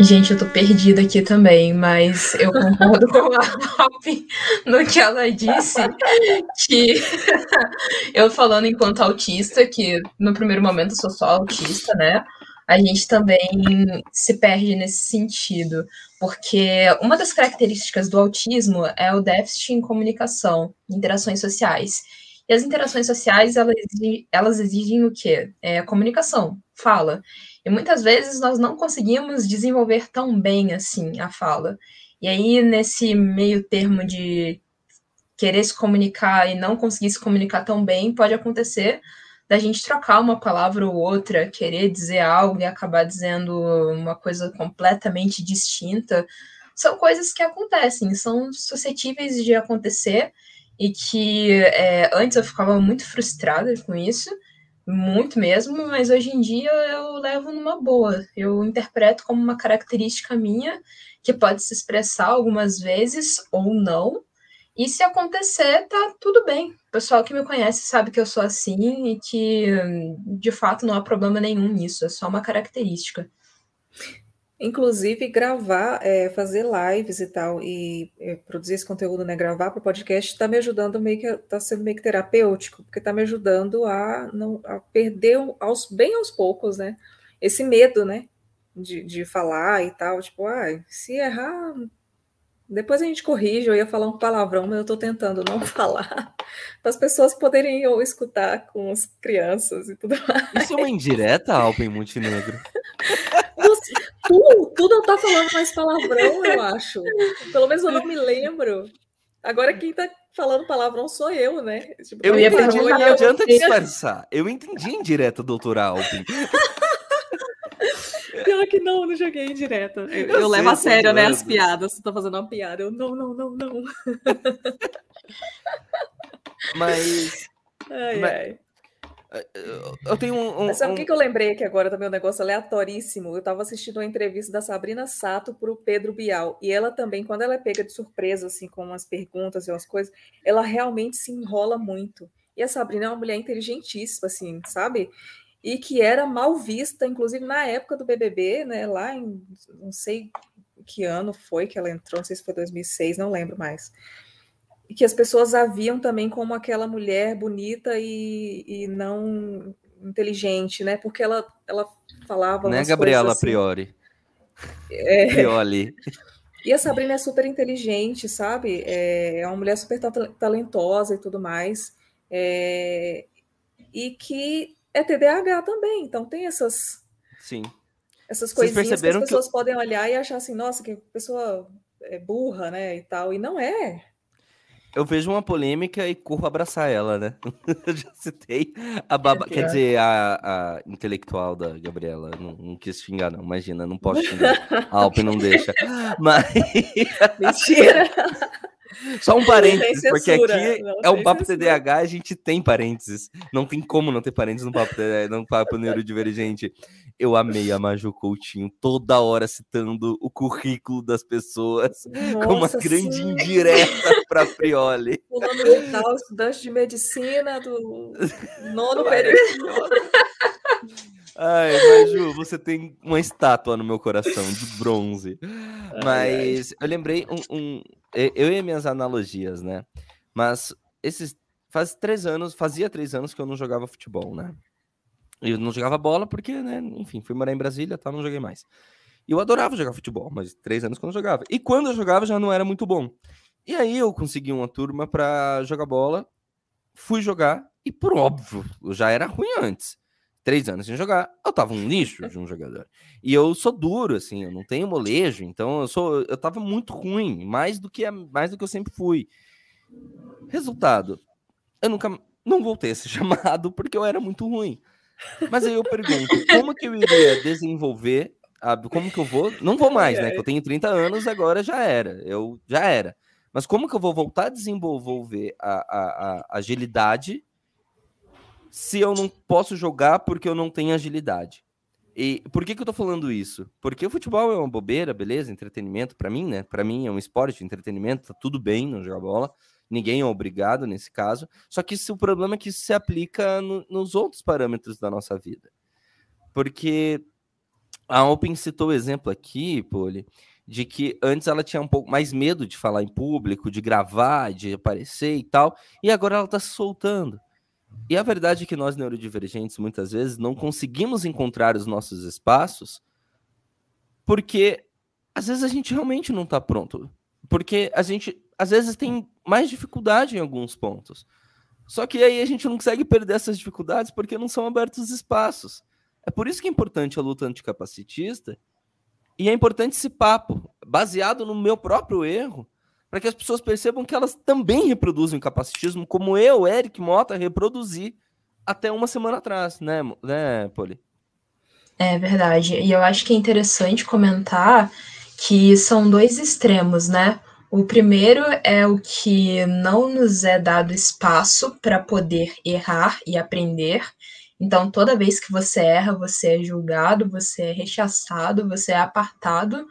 Gente, eu tô perdida aqui também, mas eu concordo com a Alpi no que ela disse, que eu falando enquanto autista, que no primeiro momento sou só autista, né? A gente também se perde nesse sentido, porque uma das características do autismo é o déficit em comunicação, interações sociais. E as interações sociais, elas exigem, elas exigem o quê? É comunicação, fala. E muitas vezes nós não conseguimos desenvolver tão bem assim a fala. E aí, nesse meio termo de querer se comunicar e não conseguir se comunicar tão bem, pode acontecer da gente trocar uma palavra ou outra, querer dizer algo e acabar dizendo uma coisa completamente distinta. São coisas que acontecem, são suscetíveis de acontecer e que é, antes eu ficava muito frustrada com isso, muito mesmo, mas hoje em dia eu levo numa boa. Eu interpreto como uma característica minha que pode se expressar algumas vezes ou não. E se acontecer, tá tudo bem. O pessoal que me conhece sabe que eu sou assim e que de fato não há problema nenhum nisso, é só uma característica. Inclusive, gravar, é, fazer lives e tal, e é, produzir esse conteúdo, né? Gravar para o podcast está me ajudando meio que está sendo meio que terapêutico, porque está me ajudando a não a perder aos, bem aos poucos, né? Esse medo, né? De, de falar e tal, tipo, ah, se errar, depois a gente corrige, eu ia falar um palavrão, mas eu estou tentando não falar, para as pessoas poderem ou escutar com as crianças e tudo mais. Isso é uma indireta, Alpen Montenegro? tu, tu não tá falando mais palavrão, eu acho. Pelo menos eu não me lembro. Agora quem tá falando palavrão sou eu, né? Tipo, eu entendi, não adianta disfarçar. Eu entendi indireta, doutora Alpen. Pior que não, não joguei em direta. Eu, eu, eu levo a sério, né, as piadas. Você tá fazendo uma piada. Eu, não, não, não, não. Mas... Ai, mas... ai. Eu tenho um. um Mas sabe o um... que, que eu lembrei aqui agora também? Um negócio aleatoríssimo. Eu estava assistindo uma entrevista da Sabrina Sato para o Pedro Bial. E ela também, quando ela é pega de surpresa, assim, com umas perguntas e umas coisas, ela realmente se enrola muito. E a Sabrina é uma mulher inteligentíssima, assim, sabe? e que era mal vista, inclusive na época do BBB, né, lá em não sei que ano foi que ela entrou, não sei se foi 2006, não lembro mais. Que as pessoas a viam também como aquela mulher bonita e, e não inteligente, né? Porque ela, ela falava. Né, Gabriela assim, Priori? É... Prioli. E a Sabrina é super inteligente, sabe? É, é uma mulher super talentosa e tudo mais. É, e que é TDAH também. Então tem essas. Sim. Essas coisinhas que as pessoas que... podem olhar e achar assim, nossa, que pessoa é burra, né? E tal. E não é. Eu vejo uma polêmica e corro abraçar ela, né? Eu já citei a baba, é quer dizer, a, a, intelectual da Gabriela. Não, não, quis xingar, não. Imagina, não posso xingar. A Alpe não deixa. Mas. Mentira! Só um parênteses, porque aqui é um papo censura. TDAH, a gente tem parênteses. Não tem como não ter parênteses no papo, no papo neurodivergente. Eu amei a Maju Coutinho toda hora citando o currículo das pessoas Nossa, com uma grande sim. indireta para Prioli. Fulano de tal, estudante de medicina do nono período. Ai, Maju, você tem uma estátua no meu coração de bronze. Mas eu lembrei um, um, Eu e minhas analogias, né? Mas esses. Faz três anos, fazia três anos que eu não jogava futebol, né? Eu não jogava bola porque, né, enfim, fui morar em Brasília, tá, não joguei mais. E eu adorava jogar futebol, mas três anos que eu jogava. E quando eu jogava já não era muito bom. E aí eu consegui uma turma para jogar bola, fui jogar e por óbvio, eu já era ruim antes. Três anos sem jogar, eu tava um lixo de um jogador. E eu sou duro, assim, eu não tenho molejo, então eu sou, eu tava muito ruim, mais do que mais do que eu sempre fui. Resultado, eu nunca não voltei a ser chamado porque eu era muito ruim. Mas aí eu pergunto, como que eu iria desenvolver, a, como que eu vou, não vou mais, né, que eu tenho 30 anos, agora já era, eu já era. Mas como que eu vou voltar a desenvolver a, a, a agilidade se eu não posso jogar porque eu não tenho agilidade? E por que, que eu tô falando isso? Porque o futebol é uma bobeira, beleza? Entretenimento para mim, né? Para mim é um esporte, entretenimento, tá tudo bem não jogar bola ninguém é obrigado nesse caso. Só que isso, o problema é que isso se aplica no, nos outros parâmetros da nossa vida. Porque a Open citou o exemplo aqui, Poli, de que antes ela tinha um pouco mais medo de falar em público, de gravar, de aparecer e tal, e agora ela está se soltando. E a verdade é que nós neurodivergentes muitas vezes não conseguimos encontrar os nossos espaços porque às vezes a gente realmente não está pronto. Porque a gente às vezes tem mais dificuldade em alguns pontos. Só que aí a gente não consegue perder essas dificuldades porque não são abertos espaços. É por isso que é importante a luta anticapacitista e é importante esse papo, baseado no meu próprio erro, para que as pessoas percebam que elas também reproduzem o capacitismo, como eu, Eric Mota, reproduzi até uma semana atrás, né, né, Poli? É verdade. E eu acho que é interessante comentar que são dois extremos, né? O primeiro é o que não nos é dado espaço para poder errar e aprender. Então, toda vez que você erra, você é julgado, você é rechaçado, você é apartado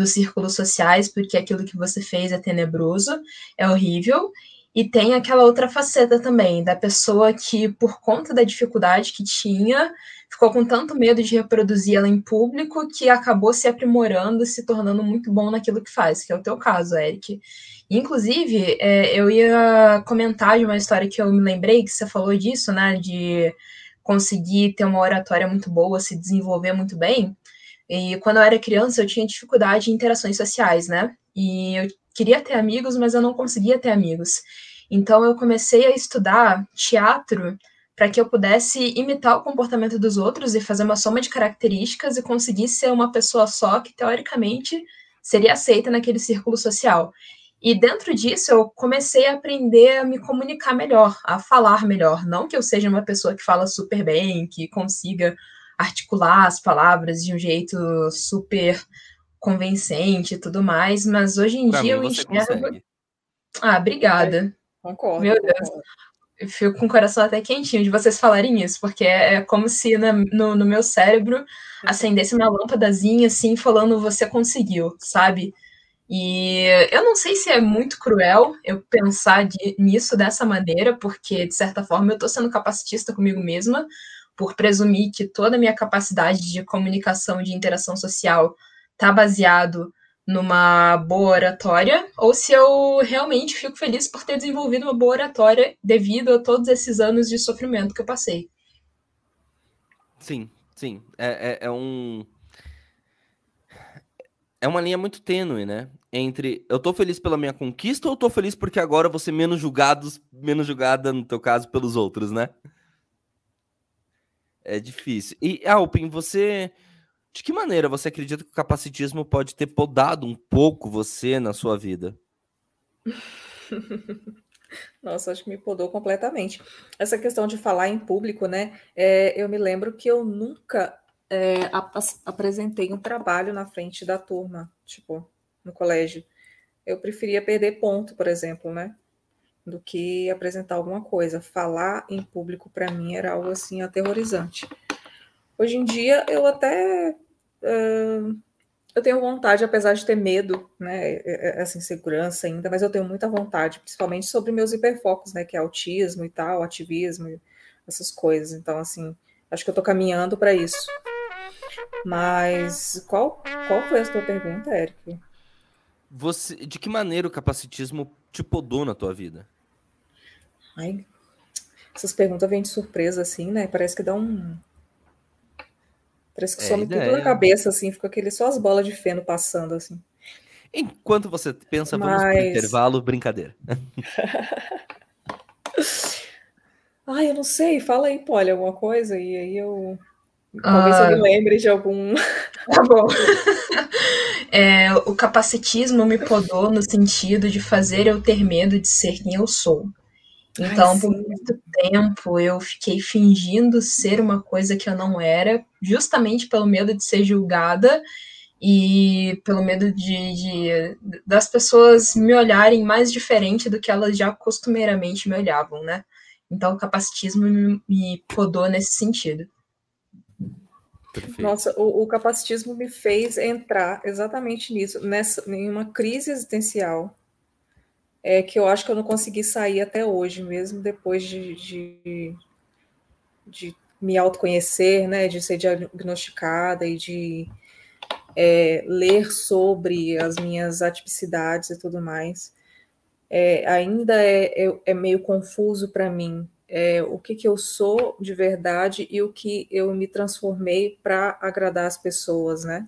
dos círculos sociais, porque aquilo que você fez é tenebroso, é horrível. E tem aquela outra faceta também, da pessoa que, por conta da dificuldade que tinha, ficou com tanto medo de reproduzir ela em público que acabou se aprimorando, se tornando muito bom naquilo que faz, que é o teu caso, Eric. Inclusive, é, eu ia comentar de uma história que eu me lembrei, que você falou disso, né, de conseguir ter uma oratória muito boa, se desenvolver muito bem. E quando eu era criança, eu tinha dificuldade em interações sociais, né? E eu queria ter amigos, mas eu não conseguia ter amigos. Então eu comecei a estudar teatro para que eu pudesse imitar o comportamento dos outros e fazer uma soma de características e conseguir ser uma pessoa só que, teoricamente, seria aceita naquele círculo social. E dentro disso, eu comecei a aprender a me comunicar melhor, a falar melhor. Não que eu seja uma pessoa que fala super bem, que consiga articular as palavras de um jeito super convincente e tudo mais, mas hoje em pra dia eu enxergo. Consegue. Ah, obrigada. Concordo. Meu Deus. Concordo eu fico com o coração até quentinho de vocês falarem isso, porque é, é como se na, no, no, meu cérebro acendesse uma lâmpadazinha assim, falando você conseguiu, sabe? E eu não sei se é muito cruel eu pensar de, nisso dessa maneira, porque de certa forma eu estou sendo capacitista comigo mesma, por presumir que toda a minha capacidade de comunicação, de interação social, está baseado numa boa oratória, ou se eu realmente fico feliz por ter desenvolvido uma boa oratória devido a todos esses anos de sofrimento que eu passei. Sim, sim. É, é, é um. É uma linha muito tênue, né? Entre eu tô feliz pela minha conquista ou eu tô feliz porque agora eu vou ser menos julgado, menos julgada, no teu caso, pelos outros, né? É difícil. E, Alpin, você. De que maneira você acredita que o capacitismo pode ter podado um pouco você na sua vida? Nossa, acho que me podou completamente. Essa questão de falar em público, né? É, eu me lembro que eu nunca é, ap apresentei um trabalho na frente da turma, tipo, no colégio. Eu preferia perder ponto, por exemplo, né? Do que apresentar alguma coisa. Falar em público, para mim, era algo assim aterrorizante. Hoje em dia, eu até. Uh, eu tenho vontade, apesar de ter medo, né, é, é, essa insegurança ainda, mas eu tenho muita vontade, principalmente sobre meus hiperfocos, né, que é autismo e tal, ativismo, essas coisas. Então, assim, acho que eu tô caminhando para isso. Mas qual, qual foi a sua pergunta, Eric? Você, de que maneira o capacitismo te podou na tua vida? Ai, essas perguntas vêm de surpresa, assim, né? Parece que dá um, Parece que é some ideia. tudo na cabeça, assim, fica aquele só as bolas de feno passando, assim. Enquanto você pensa, Mas... vamos pro intervalo, brincadeira. Ai, eu não sei, fala aí, Polly, alguma coisa, e aí eu. Talvez ah... eu me lembre de algum. Tá bom. É, o capacitismo me podou no sentido de fazer eu ter medo de ser quem eu sou. Então, Ai, por muito tempo, eu fiquei fingindo ser uma coisa que eu não era, justamente pelo medo de ser julgada e pelo medo de, de, das pessoas me olharem mais diferente do que elas já costumeiramente me olhavam, né? Então, o capacitismo me, me podou nesse sentido. Perfeito. Nossa, o, o, capacitismo me fez entrar exatamente nisso, nessa, em uma crise existencial é que eu acho que eu não consegui sair até hoje, mesmo depois de, de, de me autoconhecer, né, de ser diagnosticada e de é, ler sobre as minhas atipicidades e tudo mais. É, ainda é, é, é, meio confuso para mim é, o que, que eu sou de verdade e o que eu me transformei para agradar as pessoas, né?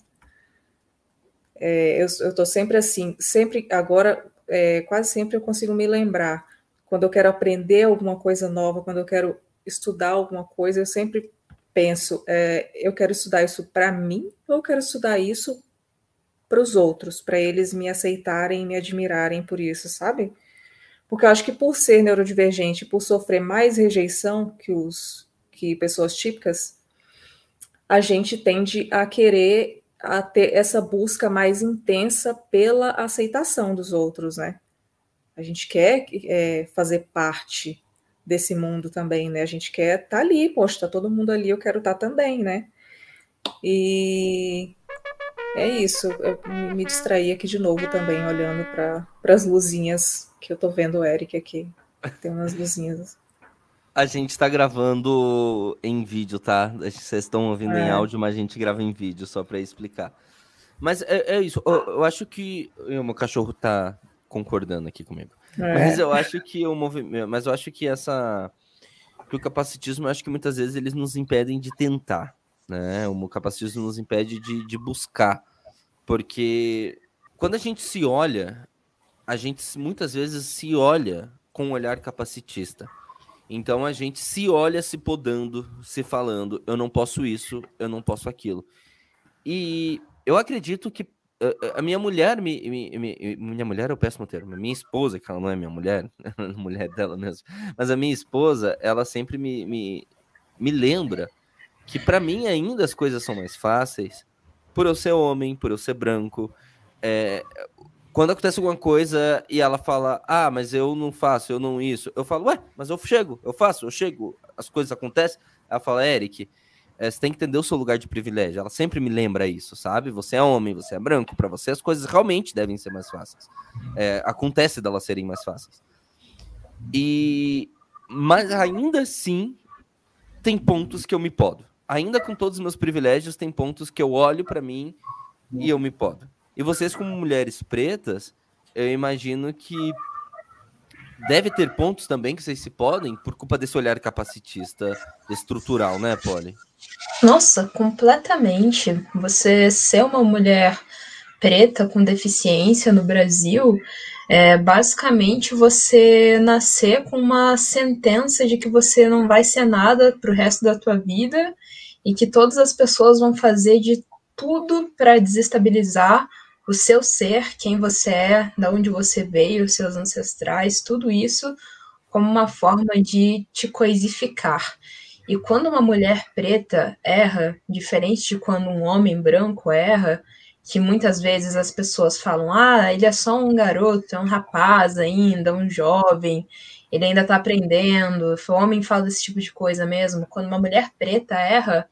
É, eu estou sempre assim, sempre agora é, quase sempre eu consigo me lembrar. Quando eu quero aprender alguma coisa nova, quando eu quero estudar alguma coisa, eu sempre penso: é, eu quero estudar isso para mim ou eu quero estudar isso para os outros, para eles me aceitarem me admirarem por isso, sabe? Porque eu acho que por ser neurodivergente, por sofrer mais rejeição que os que pessoas típicas, a gente tende a querer a ter essa busca mais intensa pela aceitação dos outros, né? A gente quer é, fazer parte desse mundo também, né? A gente quer estar tá ali, poxa, tá todo mundo ali, eu quero estar tá também, né? E é isso. Eu me distraí aqui de novo também, olhando para as luzinhas que eu tô vendo o Eric aqui. Tem umas luzinhas. A gente tá gravando em vídeo, tá? Vocês estão ouvindo é. em áudio, mas a gente grava em vídeo, só para explicar. Mas é, é isso. Eu, eu, acho que. O meu cachorro tá concordando aqui comigo. É. Mas eu acho que o movimento. Mas eu acho que essa. Que o capacitismo, eu acho que muitas vezes eles nos impedem de tentar. Né? O capacitismo nos impede de, de buscar. Porque quando a gente se olha, a gente muitas vezes se olha com um olhar capacitista. Então a gente se olha se podando, se falando, eu não posso isso, eu não posso aquilo. E eu acredito que a minha mulher, me, me, me, minha mulher é o péssimo termo, minha esposa, que ela não é minha mulher, mulher dela mesmo, mas a minha esposa, ela sempre me, me, me lembra que para mim ainda as coisas são mais fáceis por eu ser homem, por eu ser branco. É, quando acontece alguma coisa e ela fala, ah, mas eu não faço, eu não isso, eu falo, ué, mas eu chego, eu faço, eu chego, as coisas acontecem. Ela fala, Eric, é, você tem que entender o seu lugar de privilégio. Ela sempre me lembra isso, sabe? Você é homem, você é branco, para você as coisas realmente devem ser mais fáceis. É, acontece delas serem mais fáceis. E mas ainda assim tem pontos que eu me podo. Ainda com todos os meus privilégios, tem pontos que eu olho para mim e eu me podo. E vocês, como mulheres pretas, eu imagino que deve ter pontos também que vocês se podem por culpa desse olhar capacitista estrutural, né, Polly? Nossa, completamente. Você ser uma mulher preta com deficiência no Brasil é basicamente você nascer com uma sentença de que você não vai ser nada pro resto da tua vida e que todas as pessoas vão fazer de tudo para desestabilizar o seu ser, quem você é, de onde você veio, os seus ancestrais, tudo isso como uma forma de te coisificar. E quando uma mulher preta erra, diferente de quando um homem branco erra, que muitas vezes as pessoas falam: ah, ele é só um garoto, é um rapaz ainda, um jovem, ele ainda está aprendendo. O homem fala esse tipo de coisa mesmo. Quando uma mulher preta erra,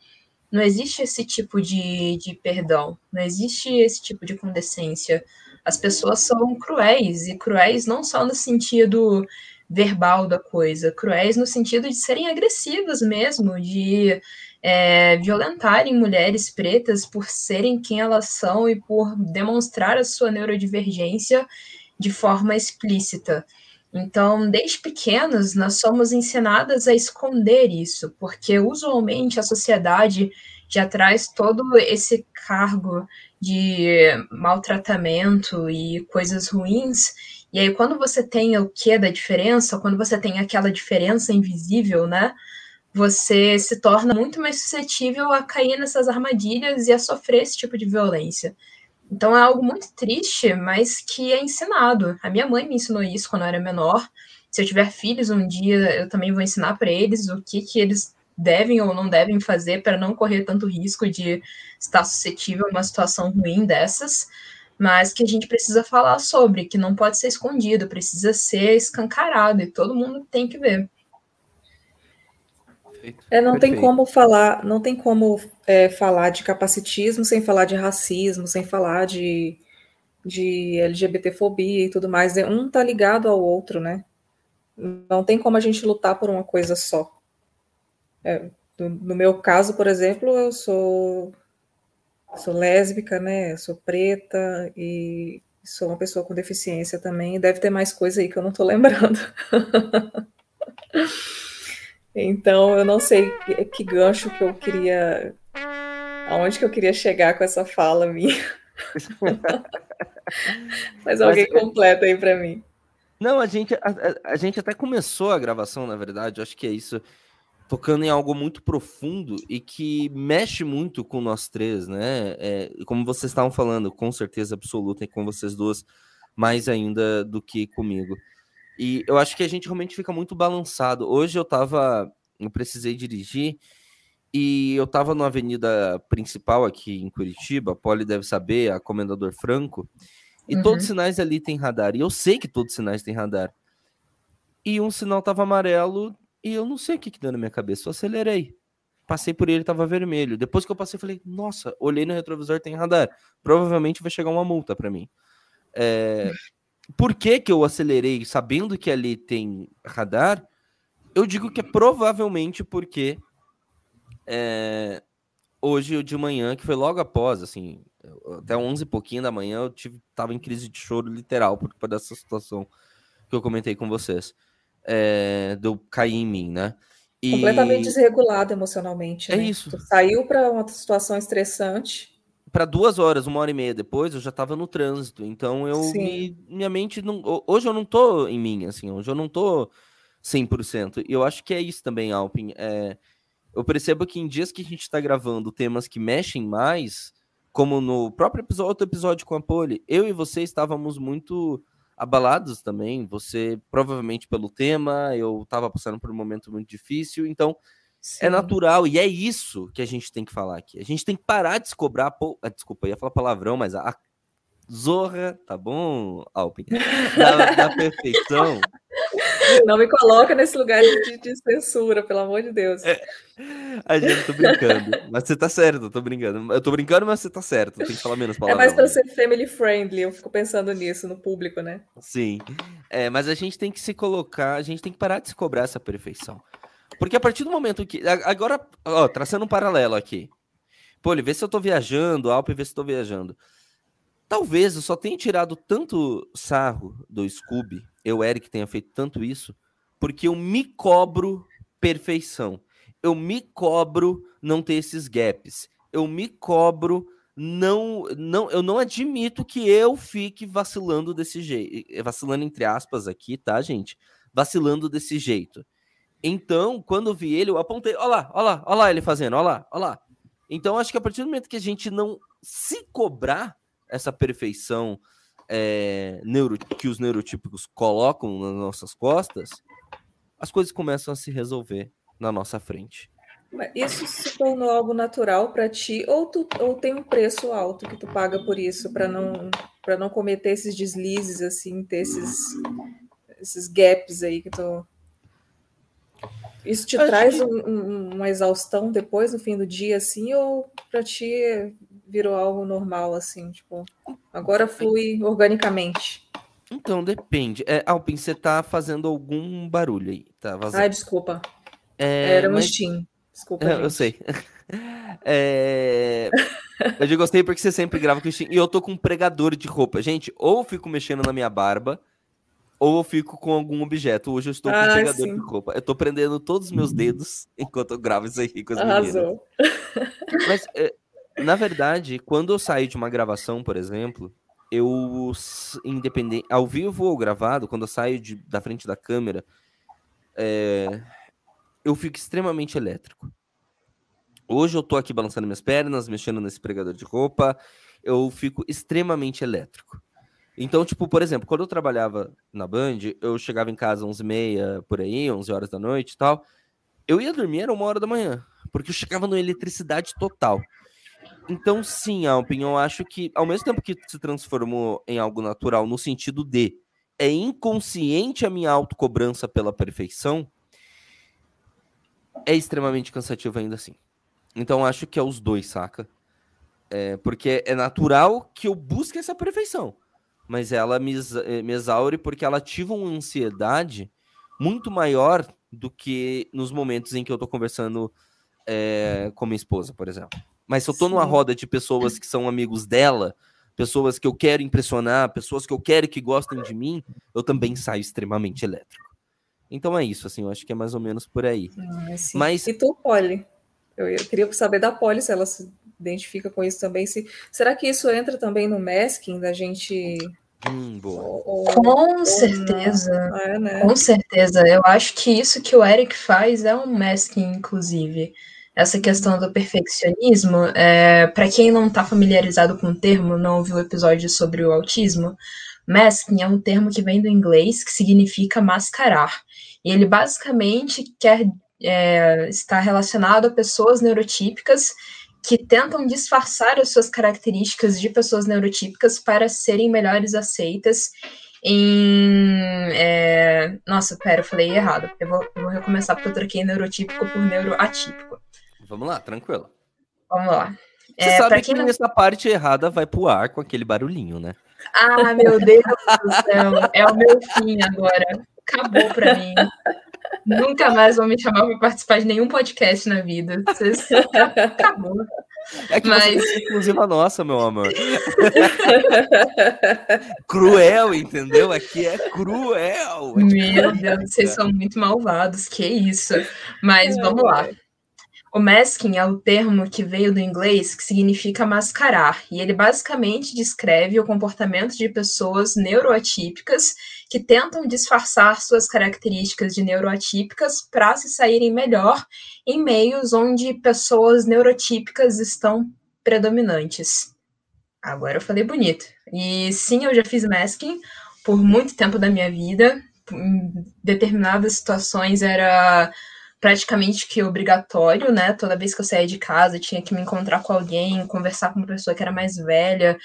não existe esse tipo de, de perdão, não existe esse tipo de condescência. As pessoas são cruéis, e cruéis não só no sentido verbal da coisa, cruéis no sentido de serem agressivas mesmo, de é, violentarem mulheres pretas por serem quem elas são e por demonstrar a sua neurodivergência de forma explícita. Então, desde pequenas, nós somos ensinadas a esconder isso, porque usualmente a sociedade já traz todo esse cargo de maltratamento e coisas ruins. E aí, quando você tem o que da diferença, quando você tem aquela diferença invisível, né? Você se torna muito mais suscetível a cair nessas armadilhas e a sofrer esse tipo de violência. Então é algo muito triste, mas que é ensinado. A minha mãe me ensinou isso quando eu era menor. Se eu tiver filhos um dia, eu também vou ensinar para eles o que, que eles devem ou não devem fazer para não correr tanto risco de estar suscetível a uma situação ruim dessas, mas que a gente precisa falar sobre, que não pode ser escondido, precisa ser escancarado e todo mundo tem que ver. É, não Perfeito. tem como falar, não tem como é, falar de capacitismo sem falar de racismo, sem falar de, de LGBTfobia e tudo mais. É, um tá ligado ao outro, né? Não tem como a gente lutar por uma coisa só. É, no meu caso, por exemplo, eu sou, sou lésbica, né? Eu sou preta e sou uma pessoa com deficiência também. Deve ter mais coisa aí que eu não tô lembrando. Então, eu não sei que, que, gancho que eu queria. Aonde que eu queria chegar com essa fala minha. Mas alguém Mas, completa aí para mim. Não, a gente, a, a, gente até começou a gravação, na verdade, acho que é isso, tocando em algo muito profundo e que mexe muito com nós três, né? É, como vocês estavam falando, com certeza absoluta, e com vocês duas, mais ainda do que comigo. E eu acho que a gente realmente fica muito balançado. Hoje eu tava. Eu precisei dirigir e eu tava na avenida principal aqui em Curitiba, a Poli deve saber, a Comendador Franco, e uhum. todos os sinais ali tem radar. E eu sei que todos os sinais têm radar. E um sinal tava amarelo e eu não sei o que, que deu na minha cabeça. Eu acelerei. Passei por ele, tava vermelho. Depois que eu passei, falei, nossa, olhei no retrovisor, tem radar. Provavelmente vai chegar uma multa para mim. É, por que, que eu acelerei sabendo que ali tem radar? Eu digo que é provavelmente porque é, hoje de manhã, que foi logo após, assim, até 11 e pouquinho da manhã, eu tive, tava em crise de choro literal por causa dessa situação que eu comentei com vocês. É, deu cair em mim, né? E... Completamente desregulado emocionalmente. É né? isso. Tu saiu para uma situação estressante para duas horas, uma hora e meia depois, eu já estava no trânsito. Então eu me, minha mente não. Hoje eu não tô em mim, assim, hoje eu não tô 100%. E eu acho que é isso também, Alpin. É, eu percebo que em dias que a gente está gravando temas que mexem mais, como no próprio episódio, outro episódio com a Poli, eu e você estávamos muito abalados também. Você provavelmente pelo tema, eu estava passando por um momento muito difícil, então Sim. É natural, e é isso que a gente tem que falar aqui. A gente tem que parar de se cobrar. Ah, desculpa, eu ia falar palavrão, mas a zorra, tá bom, Alpin? Da, da perfeição. Não me coloca nesse lugar de, de, censura, pelo amor de Deus. É, a gente tô brincando, mas você tá certo, eu tô brincando. Eu tô brincando, mas você tá certo, tem que falar menos palavras. É mais pra ser family friendly, eu fico pensando nisso no público, né? Sim. É, mas a gente tem que se colocar, a gente tem que parar de se cobrar essa perfeição. Porque a partir do momento que. Agora, ó, traçando um paralelo aqui. Pô, ele vê se eu tô viajando, Alpe vê se eu tô viajando. Talvez eu só tenha tirado tanto sarro do Scooby, eu, Eric, tenha feito tanto isso, porque eu me cobro perfeição. eu me cobro não ter esses gaps. Eu me cobro não, não, eu não admito que eu fique vacilando desse jeito, vacilando entre aspas aqui, tá, gente? Vacilando desse jeito. Então, quando vi ele, eu apontei, ó lá, ó lá, ó lá ele fazendo, ó lá, ó lá. Então, acho que a partir do momento que a gente não se cobrar essa perfeição é, neuro, que os neurotípicos colocam nas nossas costas, as coisas começam a se resolver na nossa frente. Isso se tornou algo natural para ti ou tu ou tem um preço alto que tu paga por isso para não para não cometer esses deslizes assim, ter esses esses gaps aí que tu isso te Acho traz que... um, uma exaustão depois no fim do dia assim ou para ti virou algo normal assim, tipo, agora flui organicamente? Então, depende. É, Alpin, você tá fazendo algum barulho aí, tá vazando. Ai, desculpa. É, Era um mas... Steam. Desculpa. É, eu sei. É... eu já gostei porque você sempre grava com o Steam. E eu tô com um pregador de roupa. Gente, ou fico mexendo na minha barba, ou eu fico com algum objeto. Hoje eu estou com um ah, pregador sim. de roupa. Eu tô prendendo todos os meus dedos enquanto eu gravo isso aí com as Arrasou. meninas. Mas, é, na verdade, quando eu saio de uma gravação, por exemplo, eu, independente, ao vivo ou gravado, quando eu saio de, da frente da câmera, é, eu fico extremamente elétrico. Hoje eu tô aqui balançando minhas pernas, mexendo nesse pregador de roupa, eu fico extremamente elétrico. Então, tipo, por exemplo, quando eu trabalhava na Band, eu chegava em casa às 11h30, por aí, 11 horas da noite e tal, eu ia dormir, era uma hora da manhã, porque eu chegava numa eletricidade total. Então, sim, Alpin, eu acho que, ao mesmo tempo que se transformou em algo natural, no sentido de é inconsciente a minha autocobrança pela perfeição, é extremamente cansativo ainda assim. Então acho que é os dois, saca? É, porque é natural que eu busque essa perfeição. Mas ela me, eh, me exaure porque ela ativa uma ansiedade muito maior do que nos momentos em que eu tô conversando é, com minha esposa, por exemplo. Mas se eu tô Sim. numa roda de pessoas que são amigos dela, pessoas que eu quero impressionar, pessoas que eu quero que gostem de mim, eu também saio extremamente elétrico. Então é isso, assim, eu acho que é mais ou menos por aí. Ah, Mas e tu, Polly? Eu, eu, queria saber da Polly se ela se identifica com isso também. Se, será que isso entra também no masking da gente Hum, com certeza. É, né? Com certeza. Eu acho que isso que o Eric faz é um masking, inclusive. Essa questão do perfeccionismo, é, para quem não está familiarizado com o termo, não ouviu o episódio sobre o autismo, masking é um termo que vem do inglês que significa mascarar. E ele basicamente quer é, estar relacionado a pessoas neurotípicas que tentam disfarçar as suas características de pessoas neurotípicas para serem melhores aceitas em. É... Nossa, pera, eu falei errado. Eu vou, eu vou recomeçar porque eu troquei neurotípico por neuroatípico. Vamos lá, tranquilo. Vamos lá. Você é, sabe que não... essa parte errada vai pro ar com aquele barulhinho, né? Ah, meu Deus do céu. É o meu fim agora. Acabou pra mim. Nunca mais vão me chamar para participar de nenhum podcast na vida. Vocês... Acabou. É que Mas... você é exclusiva nossa, meu amor. cruel, entendeu? Aqui é cruel. Meu Deus, vocês são muito malvados, que isso. Mas vamos lá. O masking é o termo que veio do inglês que significa mascarar, e ele basicamente descreve o comportamento de pessoas neuroatípicas que tentam disfarçar suas características de neuroatípicas para se saírem melhor em meios onde pessoas neurotípicas estão predominantes. Agora eu falei bonito. E sim, eu já fiz masking por muito tempo da minha vida. Em determinadas situações era praticamente que obrigatório, né? Toda vez que eu saía de casa, tinha que me encontrar com alguém, conversar com uma pessoa que era mais velha,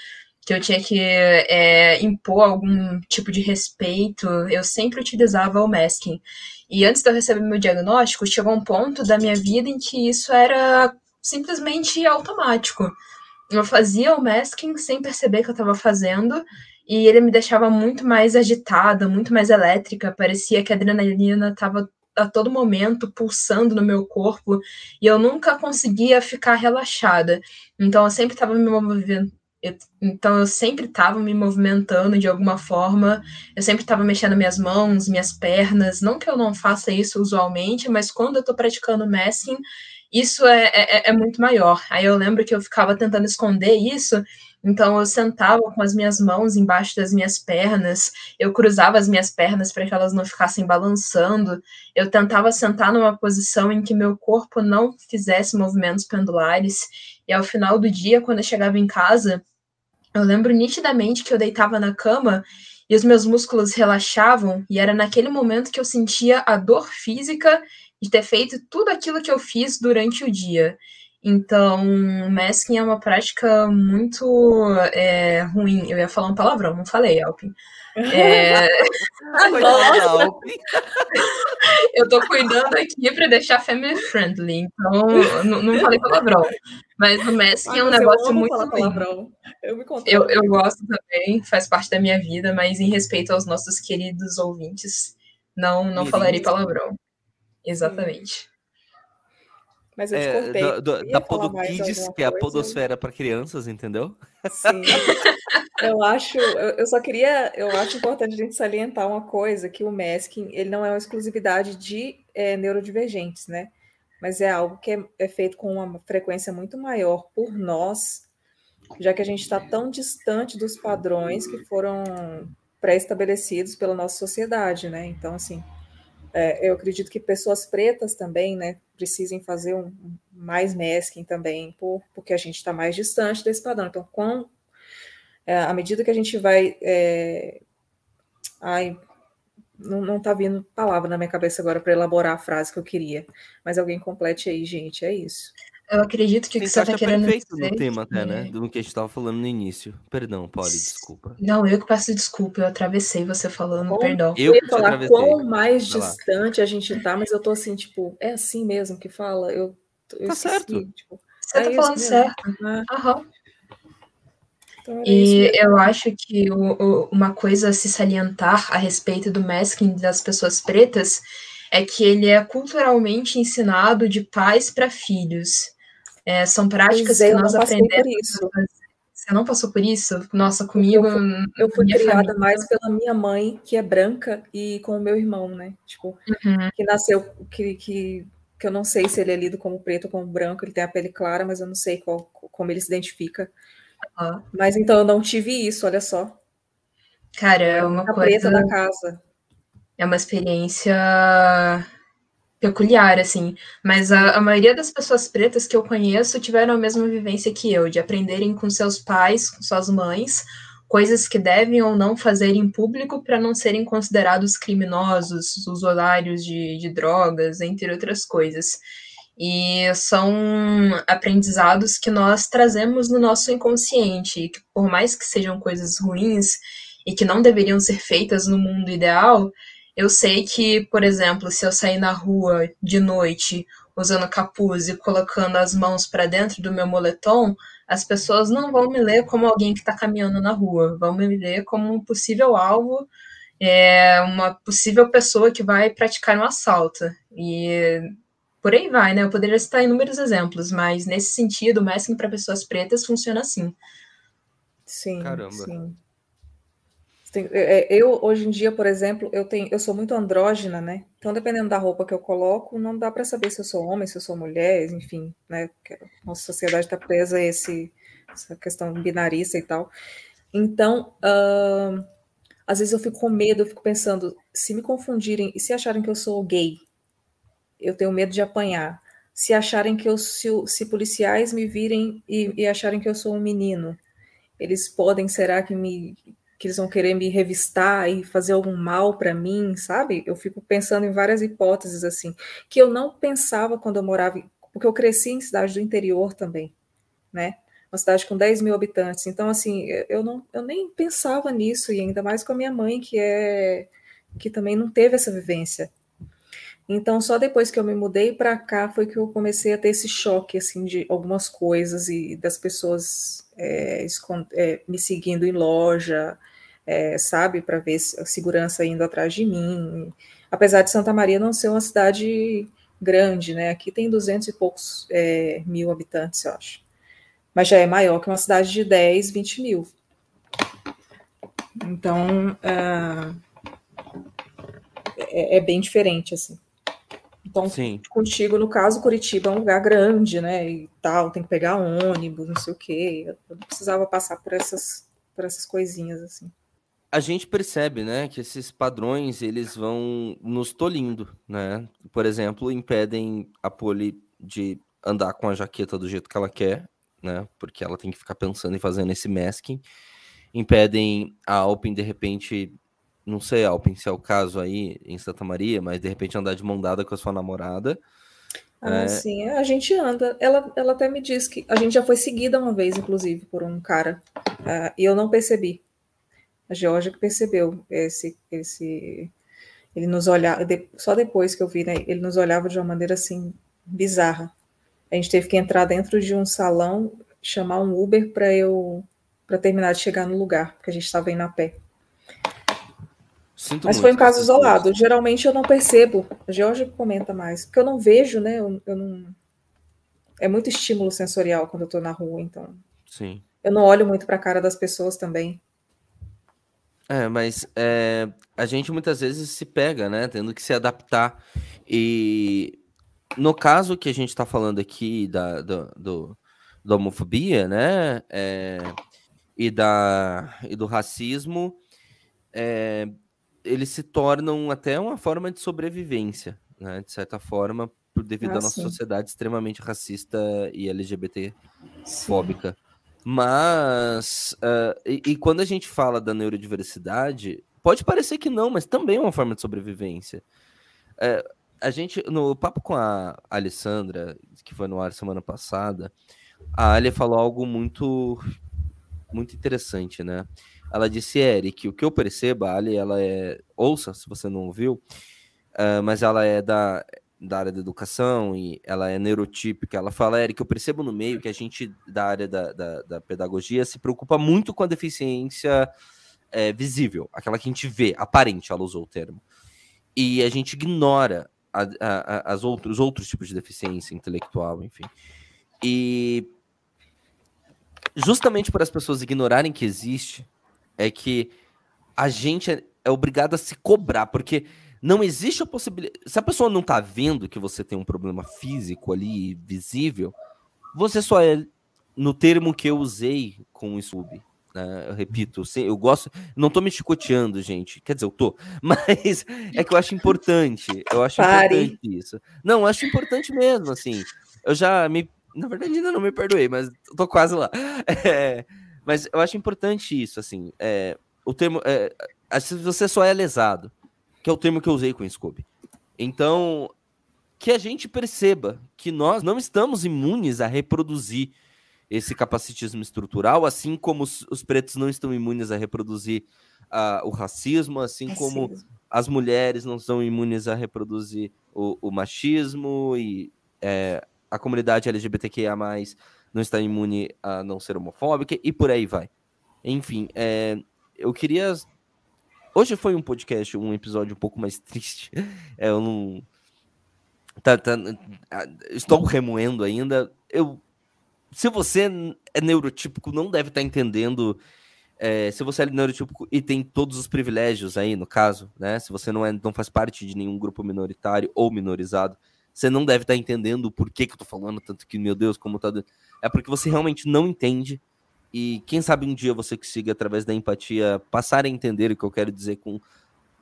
que eu tinha que é, impor algum tipo de respeito, eu sempre utilizava o masking. E antes de eu receber meu diagnóstico, chegou um ponto da minha vida em que isso era simplesmente automático. Eu fazia o masking sem perceber que eu estava fazendo, e ele me deixava muito mais agitada, muito mais elétrica, parecia que a adrenalina estava a todo momento pulsando no meu corpo e eu nunca conseguia ficar relaxada. Então eu sempre estava me movendo, Eu, então eu sempre estava me movimentando de alguma forma, eu sempre estava mexendo minhas mãos, minhas pernas. Não que eu não faça isso usualmente, mas quando eu estou praticando masking, isso é, é, é, muito maior. Aí eu lembro que eu ficava tentando esconder isso, então eu sentava com as minhas mãos embaixo das minhas pernas, eu cruzava as minhas pernas para que elas não ficassem balançando, eu tentava sentar numa posição em que meu corpo não fizesse movimentos pendulares, e ao final do dia, quando eu chegava em casa, eu lembro nitidamente que eu deitava na cama e os meus músculos relaxavam, e era naquele momento que eu sentia a dor física de ter feito tudo aquilo que eu fiz durante o dia. Então, masking é uma prática muito é, ruim. Eu ia falar um palavrão, não falei, Alpin. É... eu tô cuidando aqui para deixar family friendly, então não, não falei palavrão. Mas o masking é um negócio muito palavrão. Eu, me eu, eu gosto também, faz parte da minha vida, mas em respeito aos nossos queridos ouvintes, não, não falarei palavrão. Exatamente. Mas eu te é, contei. Do, do, da Podokids, que é a podosfera para crianças, entendeu? Sim. eu acho, eu, eu, só queria, eu acho importante a gente salientar uma coisa, que o masking, ele não é uma exclusividade de é, neurodivergentes, né? Mas é algo que é, é feito com uma frequência muito maior por nós, já que a gente está tão distante dos padrões que foram pré-estabelecidos pela nossa sociedade, né? Então, assim, é, eu acredito que pessoas pretas também, né, precisem fazer um, mais masking também, por, porque a gente está mais distante desse padrão. Então, com, é, à medida que a gente vai. É, ai, não está vindo palavra na minha cabeça agora para elaborar a frase que eu queria, mas alguém complete aí, gente, é isso. Eu acredito que o que você está querendo perfeito dizer... no tema até, né? Do que a gente estava falando no início. Perdão, Polly, desculpa. Não, eu que peço desculpa, eu atravessei você falando, Como perdão. Eu, ia falar quão mais Vai distante lá. a gente tá, mas eu tô assim, tipo, é assim mesmo que fala? Eu, eu tá certo. Tipo, você é tá falando certo. Né? Aham. Então, e eu acho que o, o, uma coisa a se salientar a respeito do masking das pessoas pretas é que ele é culturalmente ensinado de pais para filhos. É, são práticas é, que nós aprendemos. Você não passou por isso? Nossa, comigo. Eu fui, eu fui criada família. mais pela minha mãe, que é branca, e com o meu irmão, né? Tipo, uhum. que nasceu, que, que, que eu não sei se ele é lido como preto ou como branco, ele tem a pele clara, mas eu não sei qual, como ele se identifica. Uhum. Mas então eu não tive isso, olha só. Cara, é uma a coisa. preta da casa. É uma experiência peculiar, assim. Mas a, a, maioria das pessoas pretas que eu conheço tiveram a mesma vivência que eu, de aprenderem com seus pais, com suas mães, coisas que devem ou não fazer em público para não serem considerados criminosos, usuários de, de drogas, entre outras coisas. E são aprendizados que nós trazemos no nosso inconsciente, que por mais que sejam coisas ruins e que não deveriam ser feitas no mundo ideal, eu sei que, por exemplo, se eu sair na rua de noite usando capuz e colocando as mãos para dentro do meu moletom, as pessoas não vão me ler como alguém que está caminhando na rua, vão me ler como um possível alvo, é, uma possível pessoa que vai praticar um assalto. E por aí vai, né? Eu poderia citar inúmeros exemplos, mas nesse sentido, o masking para pessoas pretas funciona assim. Sim, Caramba. sim. É, é, eu, hoje em dia, por exemplo, eu tenho, eu sou muito andrógena, né? Então, dependendo da roupa que eu coloco, não dá para saber se eu sou homem, se eu sou mulher, enfim, né? Porque nossa sociedade está presa a esse, essa questão binarista e tal. Então, uh, às vezes eu fico com medo, eu fico pensando, se me confundirem e se acharem que eu sou gay, eu tenho medo de apanhar. Se acharem que eu, se, se policiais me virem e, e acharem que eu sou um menino, eles podem, será que me que eles vão querer me revistar e fazer algum mal para mim, sabe? Eu fico pensando em várias hipóteses assim, que eu não pensava quando eu morava, porque eu cresci em cidade do interior também, né? Uma cidade com 10 mil habitantes. Então, assim, eu, não, eu nem pensava nisso, e ainda mais com a minha mãe, que é que também não teve essa vivência. Então, só depois que eu me mudei para cá foi que eu comecei a ter esse choque, assim, de algumas coisas e das pessoas é, é, me seguindo em loja, é, sabe, para ver a segurança indo atrás de mim. Apesar de Santa Maria não ser uma cidade grande, né? Aqui tem duzentos e poucos é, mil habitantes, eu acho. mas já é maior que uma cidade de 10, 20 mil. Então, uh, é, é, bem diferente, assim. Então, Sim. contigo, no caso, Curitiba é um lugar grande, né, e tal, tem que pegar ônibus, não sei o quê. Eu não precisava passar por essas, por essas coisinhas, assim. A gente percebe, né, que esses padrões, eles vão nos tolindo, né? Por exemplo, impedem a Poli de andar com a jaqueta do jeito que ela quer, né? Porque ela tem que ficar pensando e fazendo esse masking. Impedem a Alpine, de repente, não sei, Alpine, se é o caso aí em Santa Maria, mas de repente andar de mão dada com a sua namorada. Ah, é... sim, a gente anda. Ela, ela até me disse que a gente já foi seguida uma vez, inclusive, por um cara, uh, e eu não percebi. A Georgia que percebeu esse, esse, ele nos olhava, só depois que eu vi, né? Ele nos olhava de uma maneira assim bizarra. A gente teve que entrar dentro de um salão, chamar um Uber para eu para terminar de chegar no lugar, porque a gente estava indo a pé. Sinto Mas foi um caso isolado. Geralmente eu não percebo. A Georgia comenta mais, porque eu não vejo, né? Eu, eu não. É muito estímulo sensorial quando eu estou na rua, então. Sim. Eu não olho muito para a cara das pessoas também. É, mas é, a gente muitas vezes se pega, né? Tendo que se adaptar. E no caso que a gente está falando aqui da, do, do, da homofobia, né, é, e, da, e do racismo, é, eles se tornam até uma forma de sobrevivência, né, de certa forma, por, devido ah, à nossa sim. sociedade extremamente racista e LGBT-fóbica. Mas, uh, e, e quando a gente fala da neurodiversidade, pode parecer que não, mas também é uma forma de sobrevivência. É, a gente, no papo com a Alessandra, que foi no ar semana passada, a Alia falou algo muito muito interessante, né? Ela disse, Eric, o que eu percebo, a Ali, ela é, ouça se você não ouviu, uh, mas ela é da, da área da educação e ela é neurotípica. Ela fala, Eric, eu percebo no meio que a gente da área da, da, da pedagogia se preocupa muito com a deficiência é, visível, aquela que a gente vê, aparente, ela usou o termo. E a gente ignora a, a, as outros, os outros tipos de deficiência intelectual, enfim. E justamente por as pessoas ignorarem que existe, é que a gente é, é obrigado a se cobrar, porque não existe a possibilidade. Se a pessoa não tá vendo que você tem um problema físico ali, visível, você só é, no termo que eu usei com o sub, né? Eu repito, eu gosto. Não tô me chicoteando, gente. Quer dizer, eu tô. Mas é que eu acho importante. Eu acho Pare. importante isso. Não, eu acho importante mesmo, assim. Eu já me. Na verdade, ainda não me perdoei, mas tô quase lá. É, mas eu acho importante isso, assim. É, o termo. É, você só é lesado, que é o termo que eu usei com o Scooby. Então, que a gente perceba que nós não estamos imunes a reproduzir esse capacitismo estrutural, assim como os, os pretos não estão imunes a reproduzir uh, o racismo, assim como as mulheres não são imunes a reproduzir o, o machismo e é, a comunidade LGBTQIA+, não está imune a não ser homofóbica e por aí vai. Enfim, é, eu queria... Hoje foi um podcast, um episódio um pouco mais triste. É, eu não... Tá, tá, estou remoendo ainda. Eu se você é neurotípico, não deve estar tá entendendo. É, se você é neurotípico e tem todos os privilégios aí, no caso, né? Se você não, é, não faz parte de nenhum grupo minoritário ou minorizado, você não deve estar tá entendendo o porquê que eu tô falando, tanto que, meu Deus, como tá. É porque você realmente não entende. E quem sabe um dia você consiga, através da empatia, passar a entender o que eu quero dizer com,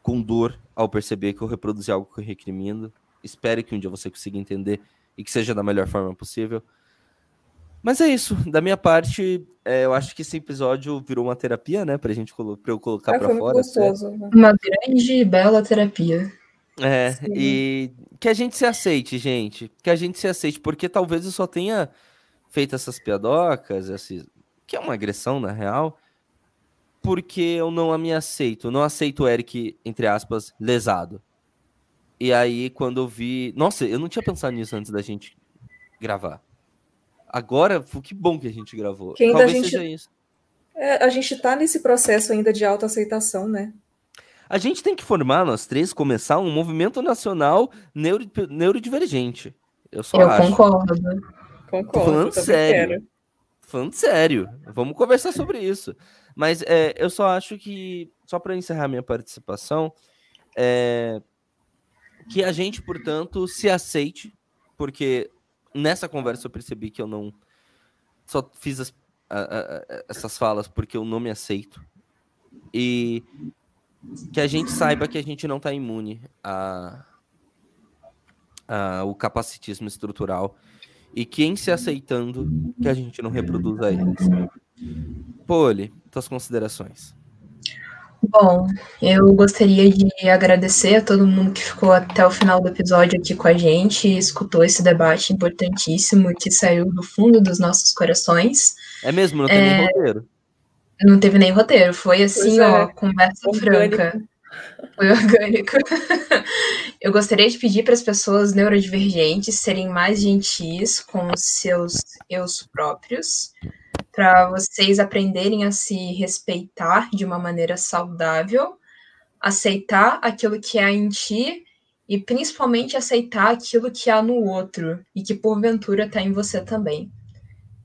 com dor ao perceber que eu reproduzi algo que eu recrimino. Espero que um dia você consiga entender e que seja da melhor forma possível. Mas é isso. Da minha parte, é, eu acho que esse episódio virou uma terapia, né? Pra gente pra eu colocar ah, pra fora. Gostoso, né? Uma grande e bela terapia. É, Sim. e que a gente se aceite, gente. Que a gente se aceite, porque talvez eu só tenha feito essas piadocas, esse, que é uma agressão, na real, porque eu não me aceito. Não aceito o Eric, entre aspas, lesado. E aí, quando eu vi. Nossa, eu não tinha pensado nisso antes da gente gravar. Agora, que bom que a gente gravou. Que ainda Talvez a gente, seja isso. É, a gente tá nesse processo ainda de autoaceitação, né? A gente tem que formar, nós três, começar um movimento nacional neuro, neurodivergente. Eu só eu acho. concordo. Concordo. Tô falando sério. Quero. falando sério. Vamos conversar sobre isso. Mas é, eu só acho que, só para encerrar minha participação, é, que a gente, portanto, se aceite, porque nessa conversa eu percebi que eu não só fiz as, a, a, essas falas porque eu não me aceito. E que a gente saiba que a gente não está imune a, a, o capacitismo estrutural e que em se aceitando que a gente não reproduza eles. Poli, tuas considerações. Bom, eu gostaria de agradecer a todo mundo que ficou até o final do episódio aqui com a gente e escutou esse debate importantíssimo que saiu do fundo dos nossos corações. É mesmo? Não tem é... nem roteiro? Não teve nem roteiro, foi assim, é. ó, conversa orgânico. franca. Foi orgânico. Eu gostaria de pedir para as pessoas neurodivergentes serem mais gentis com os seus eus próprios para vocês aprenderem a se respeitar de uma maneira saudável, aceitar aquilo que há em ti e principalmente aceitar aquilo que há no outro e que porventura está em você também.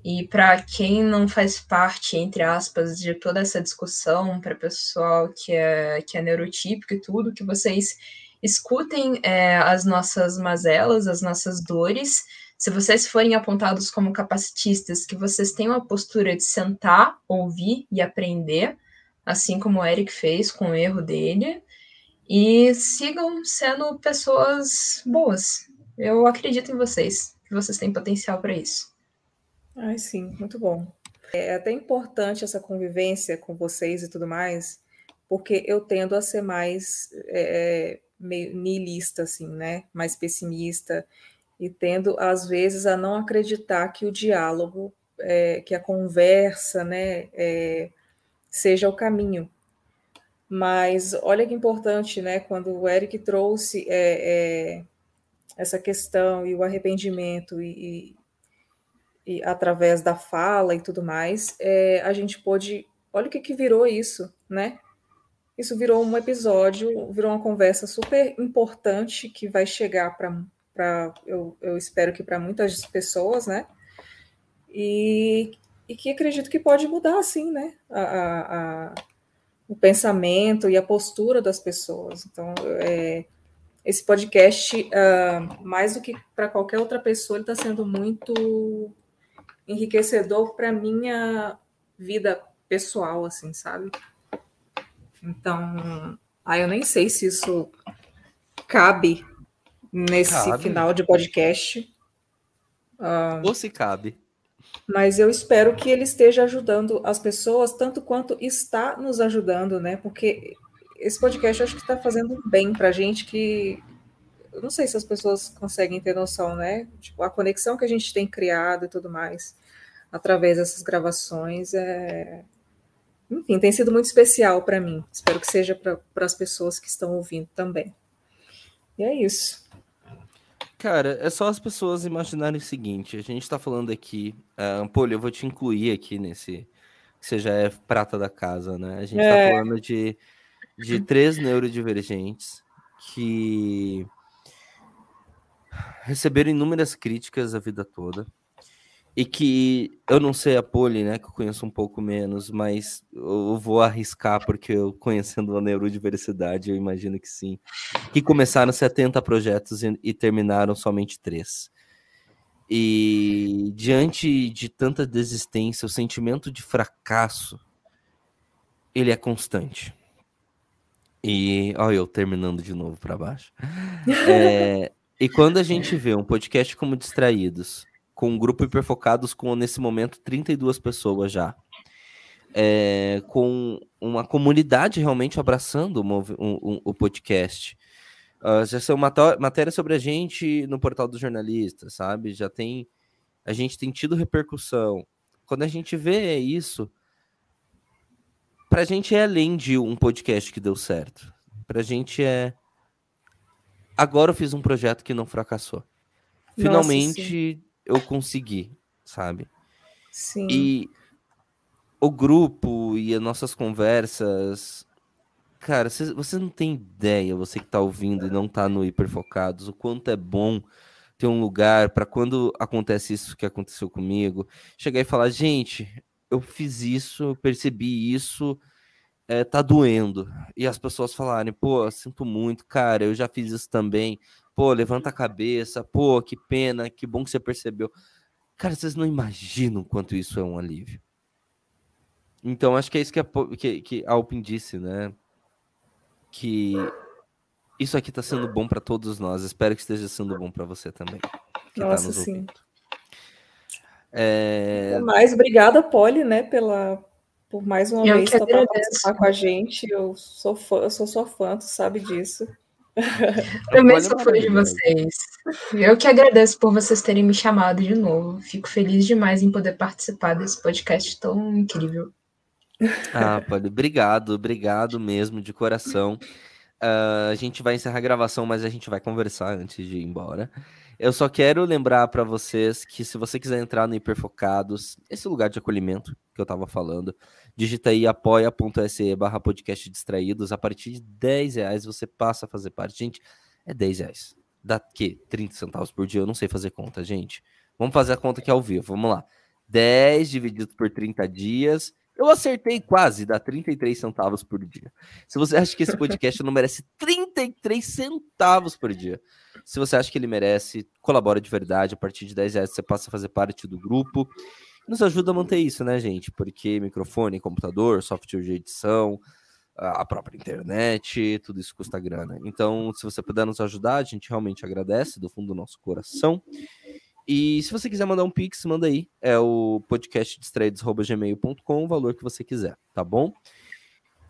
E para quem não faz parte, entre aspas, de toda essa discussão, para pessoal que é, que é neurotípico e tudo, que vocês escutem é, as nossas mazelas, as nossas dores se vocês forem apontados como capacitistas, que vocês tenham a postura de sentar, ouvir e aprender, assim como o Eric fez com o erro dele, e sigam sendo pessoas boas. Eu acredito em vocês, que vocês têm potencial para isso. Ai, sim, muito bom. É até importante essa convivência com vocês e tudo mais, porque eu tendo a ser mais é, meio niilista, assim, né? Mais pessimista e tendo, às vezes, a não acreditar que o diálogo, é, que a conversa, né, é, seja o caminho. Mas olha que importante, né, quando o Eric trouxe é, é essa questão e o arrependimento e, e, através da fala e tudo mais, é, a gente pôde, olha o que, que virou isso, né? Isso virou um episódio, virou uma conversa super importante que vai chegar para eu, eu espero que para muitas pessoas, né? E, e que acredito que pode mudar, assim, né? A, a, a, o pensamento e a postura das pessoas. Então, é, esse podcast, uh, mais do que para qualquer outra pessoa, ele está sendo muito enriquecedor para minha vida pessoal, assim, sabe? Então, aí eu nem sei se isso cabe nesse cabe. final de podcast. Uh, Ou se cabe. Mas eu espero que ele esteja ajudando as pessoas tanto quanto está nos ajudando, né? Porque esse podcast eu acho que está fazendo bem para a gente que eu não sei se as pessoas conseguem ter noção, né? Tipo, a conexão que a gente tem criado e tudo mais através dessas gravações é enfim, tem sido muito especial para mim. Espero que seja para as pessoas que estão ouvindo também. E é isso. Cara, é só as pessoas imaginarem o seguinte: a gente tá falando aqui, uh, Ampolho, eu vou te incluir aqui nesse. Que você já é prata da casa, né? A gente tá é. falando de, de três neurodivergentes que receberam inúmeras críticas a vida toda e que eu não sei a Poli, né, que eu conheço um pouco menos, mas eu vou arriscar porque eu conhecendo a neurodiversidade, eu imagino que sim. Que começaram 70 projetos e, e terminaram somente três. E diante de tanta desistência, o sentimento de fracasso ele é constante. E olha eu terminando de novo para baixo. É, e quando a gente vê um podcast como Distraídos, com um grupo hiperfocados com, nesse momento, 32 pessoas já. É, com uma comunidade realmente abraçando o, o podcast. Uh, já são matéria sobre a gente no portal dos jornalistas, sabe? Já tem. A gente tem tido repercussão. Quando a gente vê isso, pra gente é além de um podcast que deu certo. Pra gente é. Agora eu fiz um projeto que não fracassou. Finalmente Nossa, eu consegui, sabe? Sim. E o grupo e as nossas conversas. Cara, você não tem ideia, você que tá ouvindo e não tá no Hiperfocados, o quanto é bom ter um lugar para quando acontece isso que aconteceu comigo, chegar e falar, gente, eu fiz isso, eu percebi isso, é, tá doendo. E as pessoas falarem, pô, sinto muito, cara, eu já fiz isso também. Pô, levanta a cabeça, pô, que pena, que bom que você percebeu. Cara, vocês não imaginam quanto isso é um alívio. Então, acho que é isso que a, que, que a Alpin disse, né? Que isso aqui está sendo bom para todos nós. Espero que esteja sendo bom para você também. Que tá Nossa, tá sim. É... Mais obrigada, Polly, né, pela por mais uma eu vez estar participar com a gente. Eu sou fã, eu sou sua fã, tu sabe disso. Também sou fã de vocês. Eu que agradeço por vocês terem me chamado de novo. Fico feliz demais em poder participar desse podcast tão incrível. Ah, Polly, obrigado, obrigado mesmo, de coração. Uh, a gente vai encerrar a gravação, mas a gente vai conversar antes de ir embora. Eu só quero lembrar para vocês que se você quiser entrar no Hiperfocados, esse lugar de acolhimento que eu estava falando, digita aí apoia.se barra podcast distraídos. A partir de 10 reais você passa a fazer parte. Gente, é 10 reais. Dá que? 30 centavos por dia? Eu não sei fazer conta, gente. Vamos fazer a conta aqui ao vivo. Vamos lá. 10 dividido por 30 dias eu acertei quase, dá 33 centavos por dia. Se você acha que esse podcast não merece 33 centavos por dia, se você acha que ele merece, colabora de verdade. A partir de 10 reais você passa a fazer parte do grupo. Nos ajuda a manter isso, né, gente? Porque microfone, computador, software de edição, a própria internet, tudo isso custa grana. Então, se você puder nos ajudar, a gente realmente agradece do fundo do nosso coração. E se você quiser mandar um pix, manda aí. É o podcastdistraídos.gmail.com, o valor que você quiser, tá bom?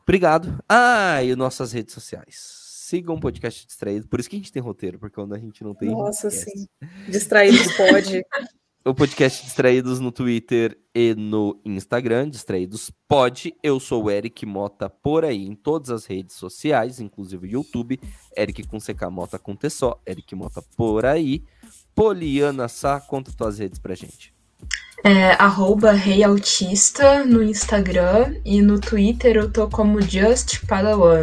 Obrigado. Ah, e nossas redes sociais. Sigam o podcast Distraído. Por isso que a gente tem roteiro, porque quando a gente não tem. Nossa, sim. Distraídos pode. o podcast Distraídos no Twitter e no Instagram, Distraídos Pode. Eu sou o Eric Mota por aí em todas as redes sociais, inclusive o YouTube. Eric com CK Mota com T só. Eric Mota por aí. Poliana Sá, conta tuas redes pra gente. É, arroba Rei Autista no Instagram e no Twitter eu tô como Just Padawan.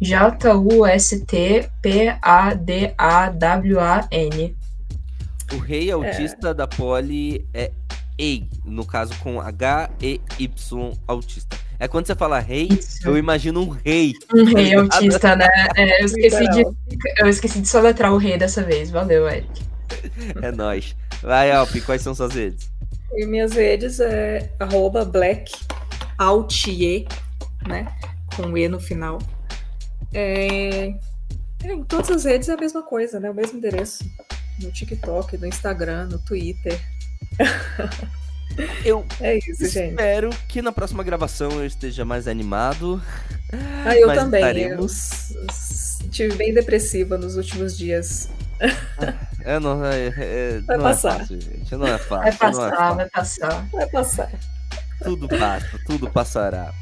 J-U-S-T-P-A-D-A-W-A-N. O Rei Autista é. da Poli é EI, no caso com H-E-Y Autista. É quando você fala rei, eu imagino um rei. Um rei autista, né? É, eu, esqueci de, eu esqueci de soletrar o rei dessa vez. Valeu, Eric. É nóis. Vai, Alpi, quais são suas redes? E minhas redes é arroba né? Com E no final. É... é... Em todas as redes é a mesma coisa, né? O mesmo endereço. No TikTok, no Instagram, no Twitter. Eu é isso, espero gente. que na próxima gravação eu esteja mais animado. Ah, eu também. Estaremos... Eu estive bem depressiva nos últimos dias. É, não, é, é, vai não é passar. É fácil, gente. Não é fácil. Vai passar, é fácil. vai passar. Vai passar. Tudo passa, tudo passará.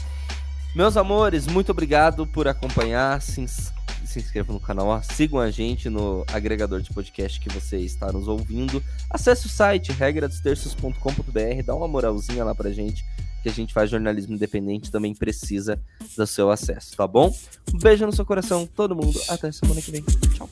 Meus amores, muito obrigado por acompanhar. Se, se inscrevam no canal, ó. sigam a gente no agregador de podcast que você está nos ouvindo. Acesse o site regradostextos.com.br, dá uma moralzinha lá pra gente, que a gente faz jornalismo independente, também precisa do seu acesso, tá bom? Um beijo no seu coração, todo mundo. Até semana que vem. Tchau.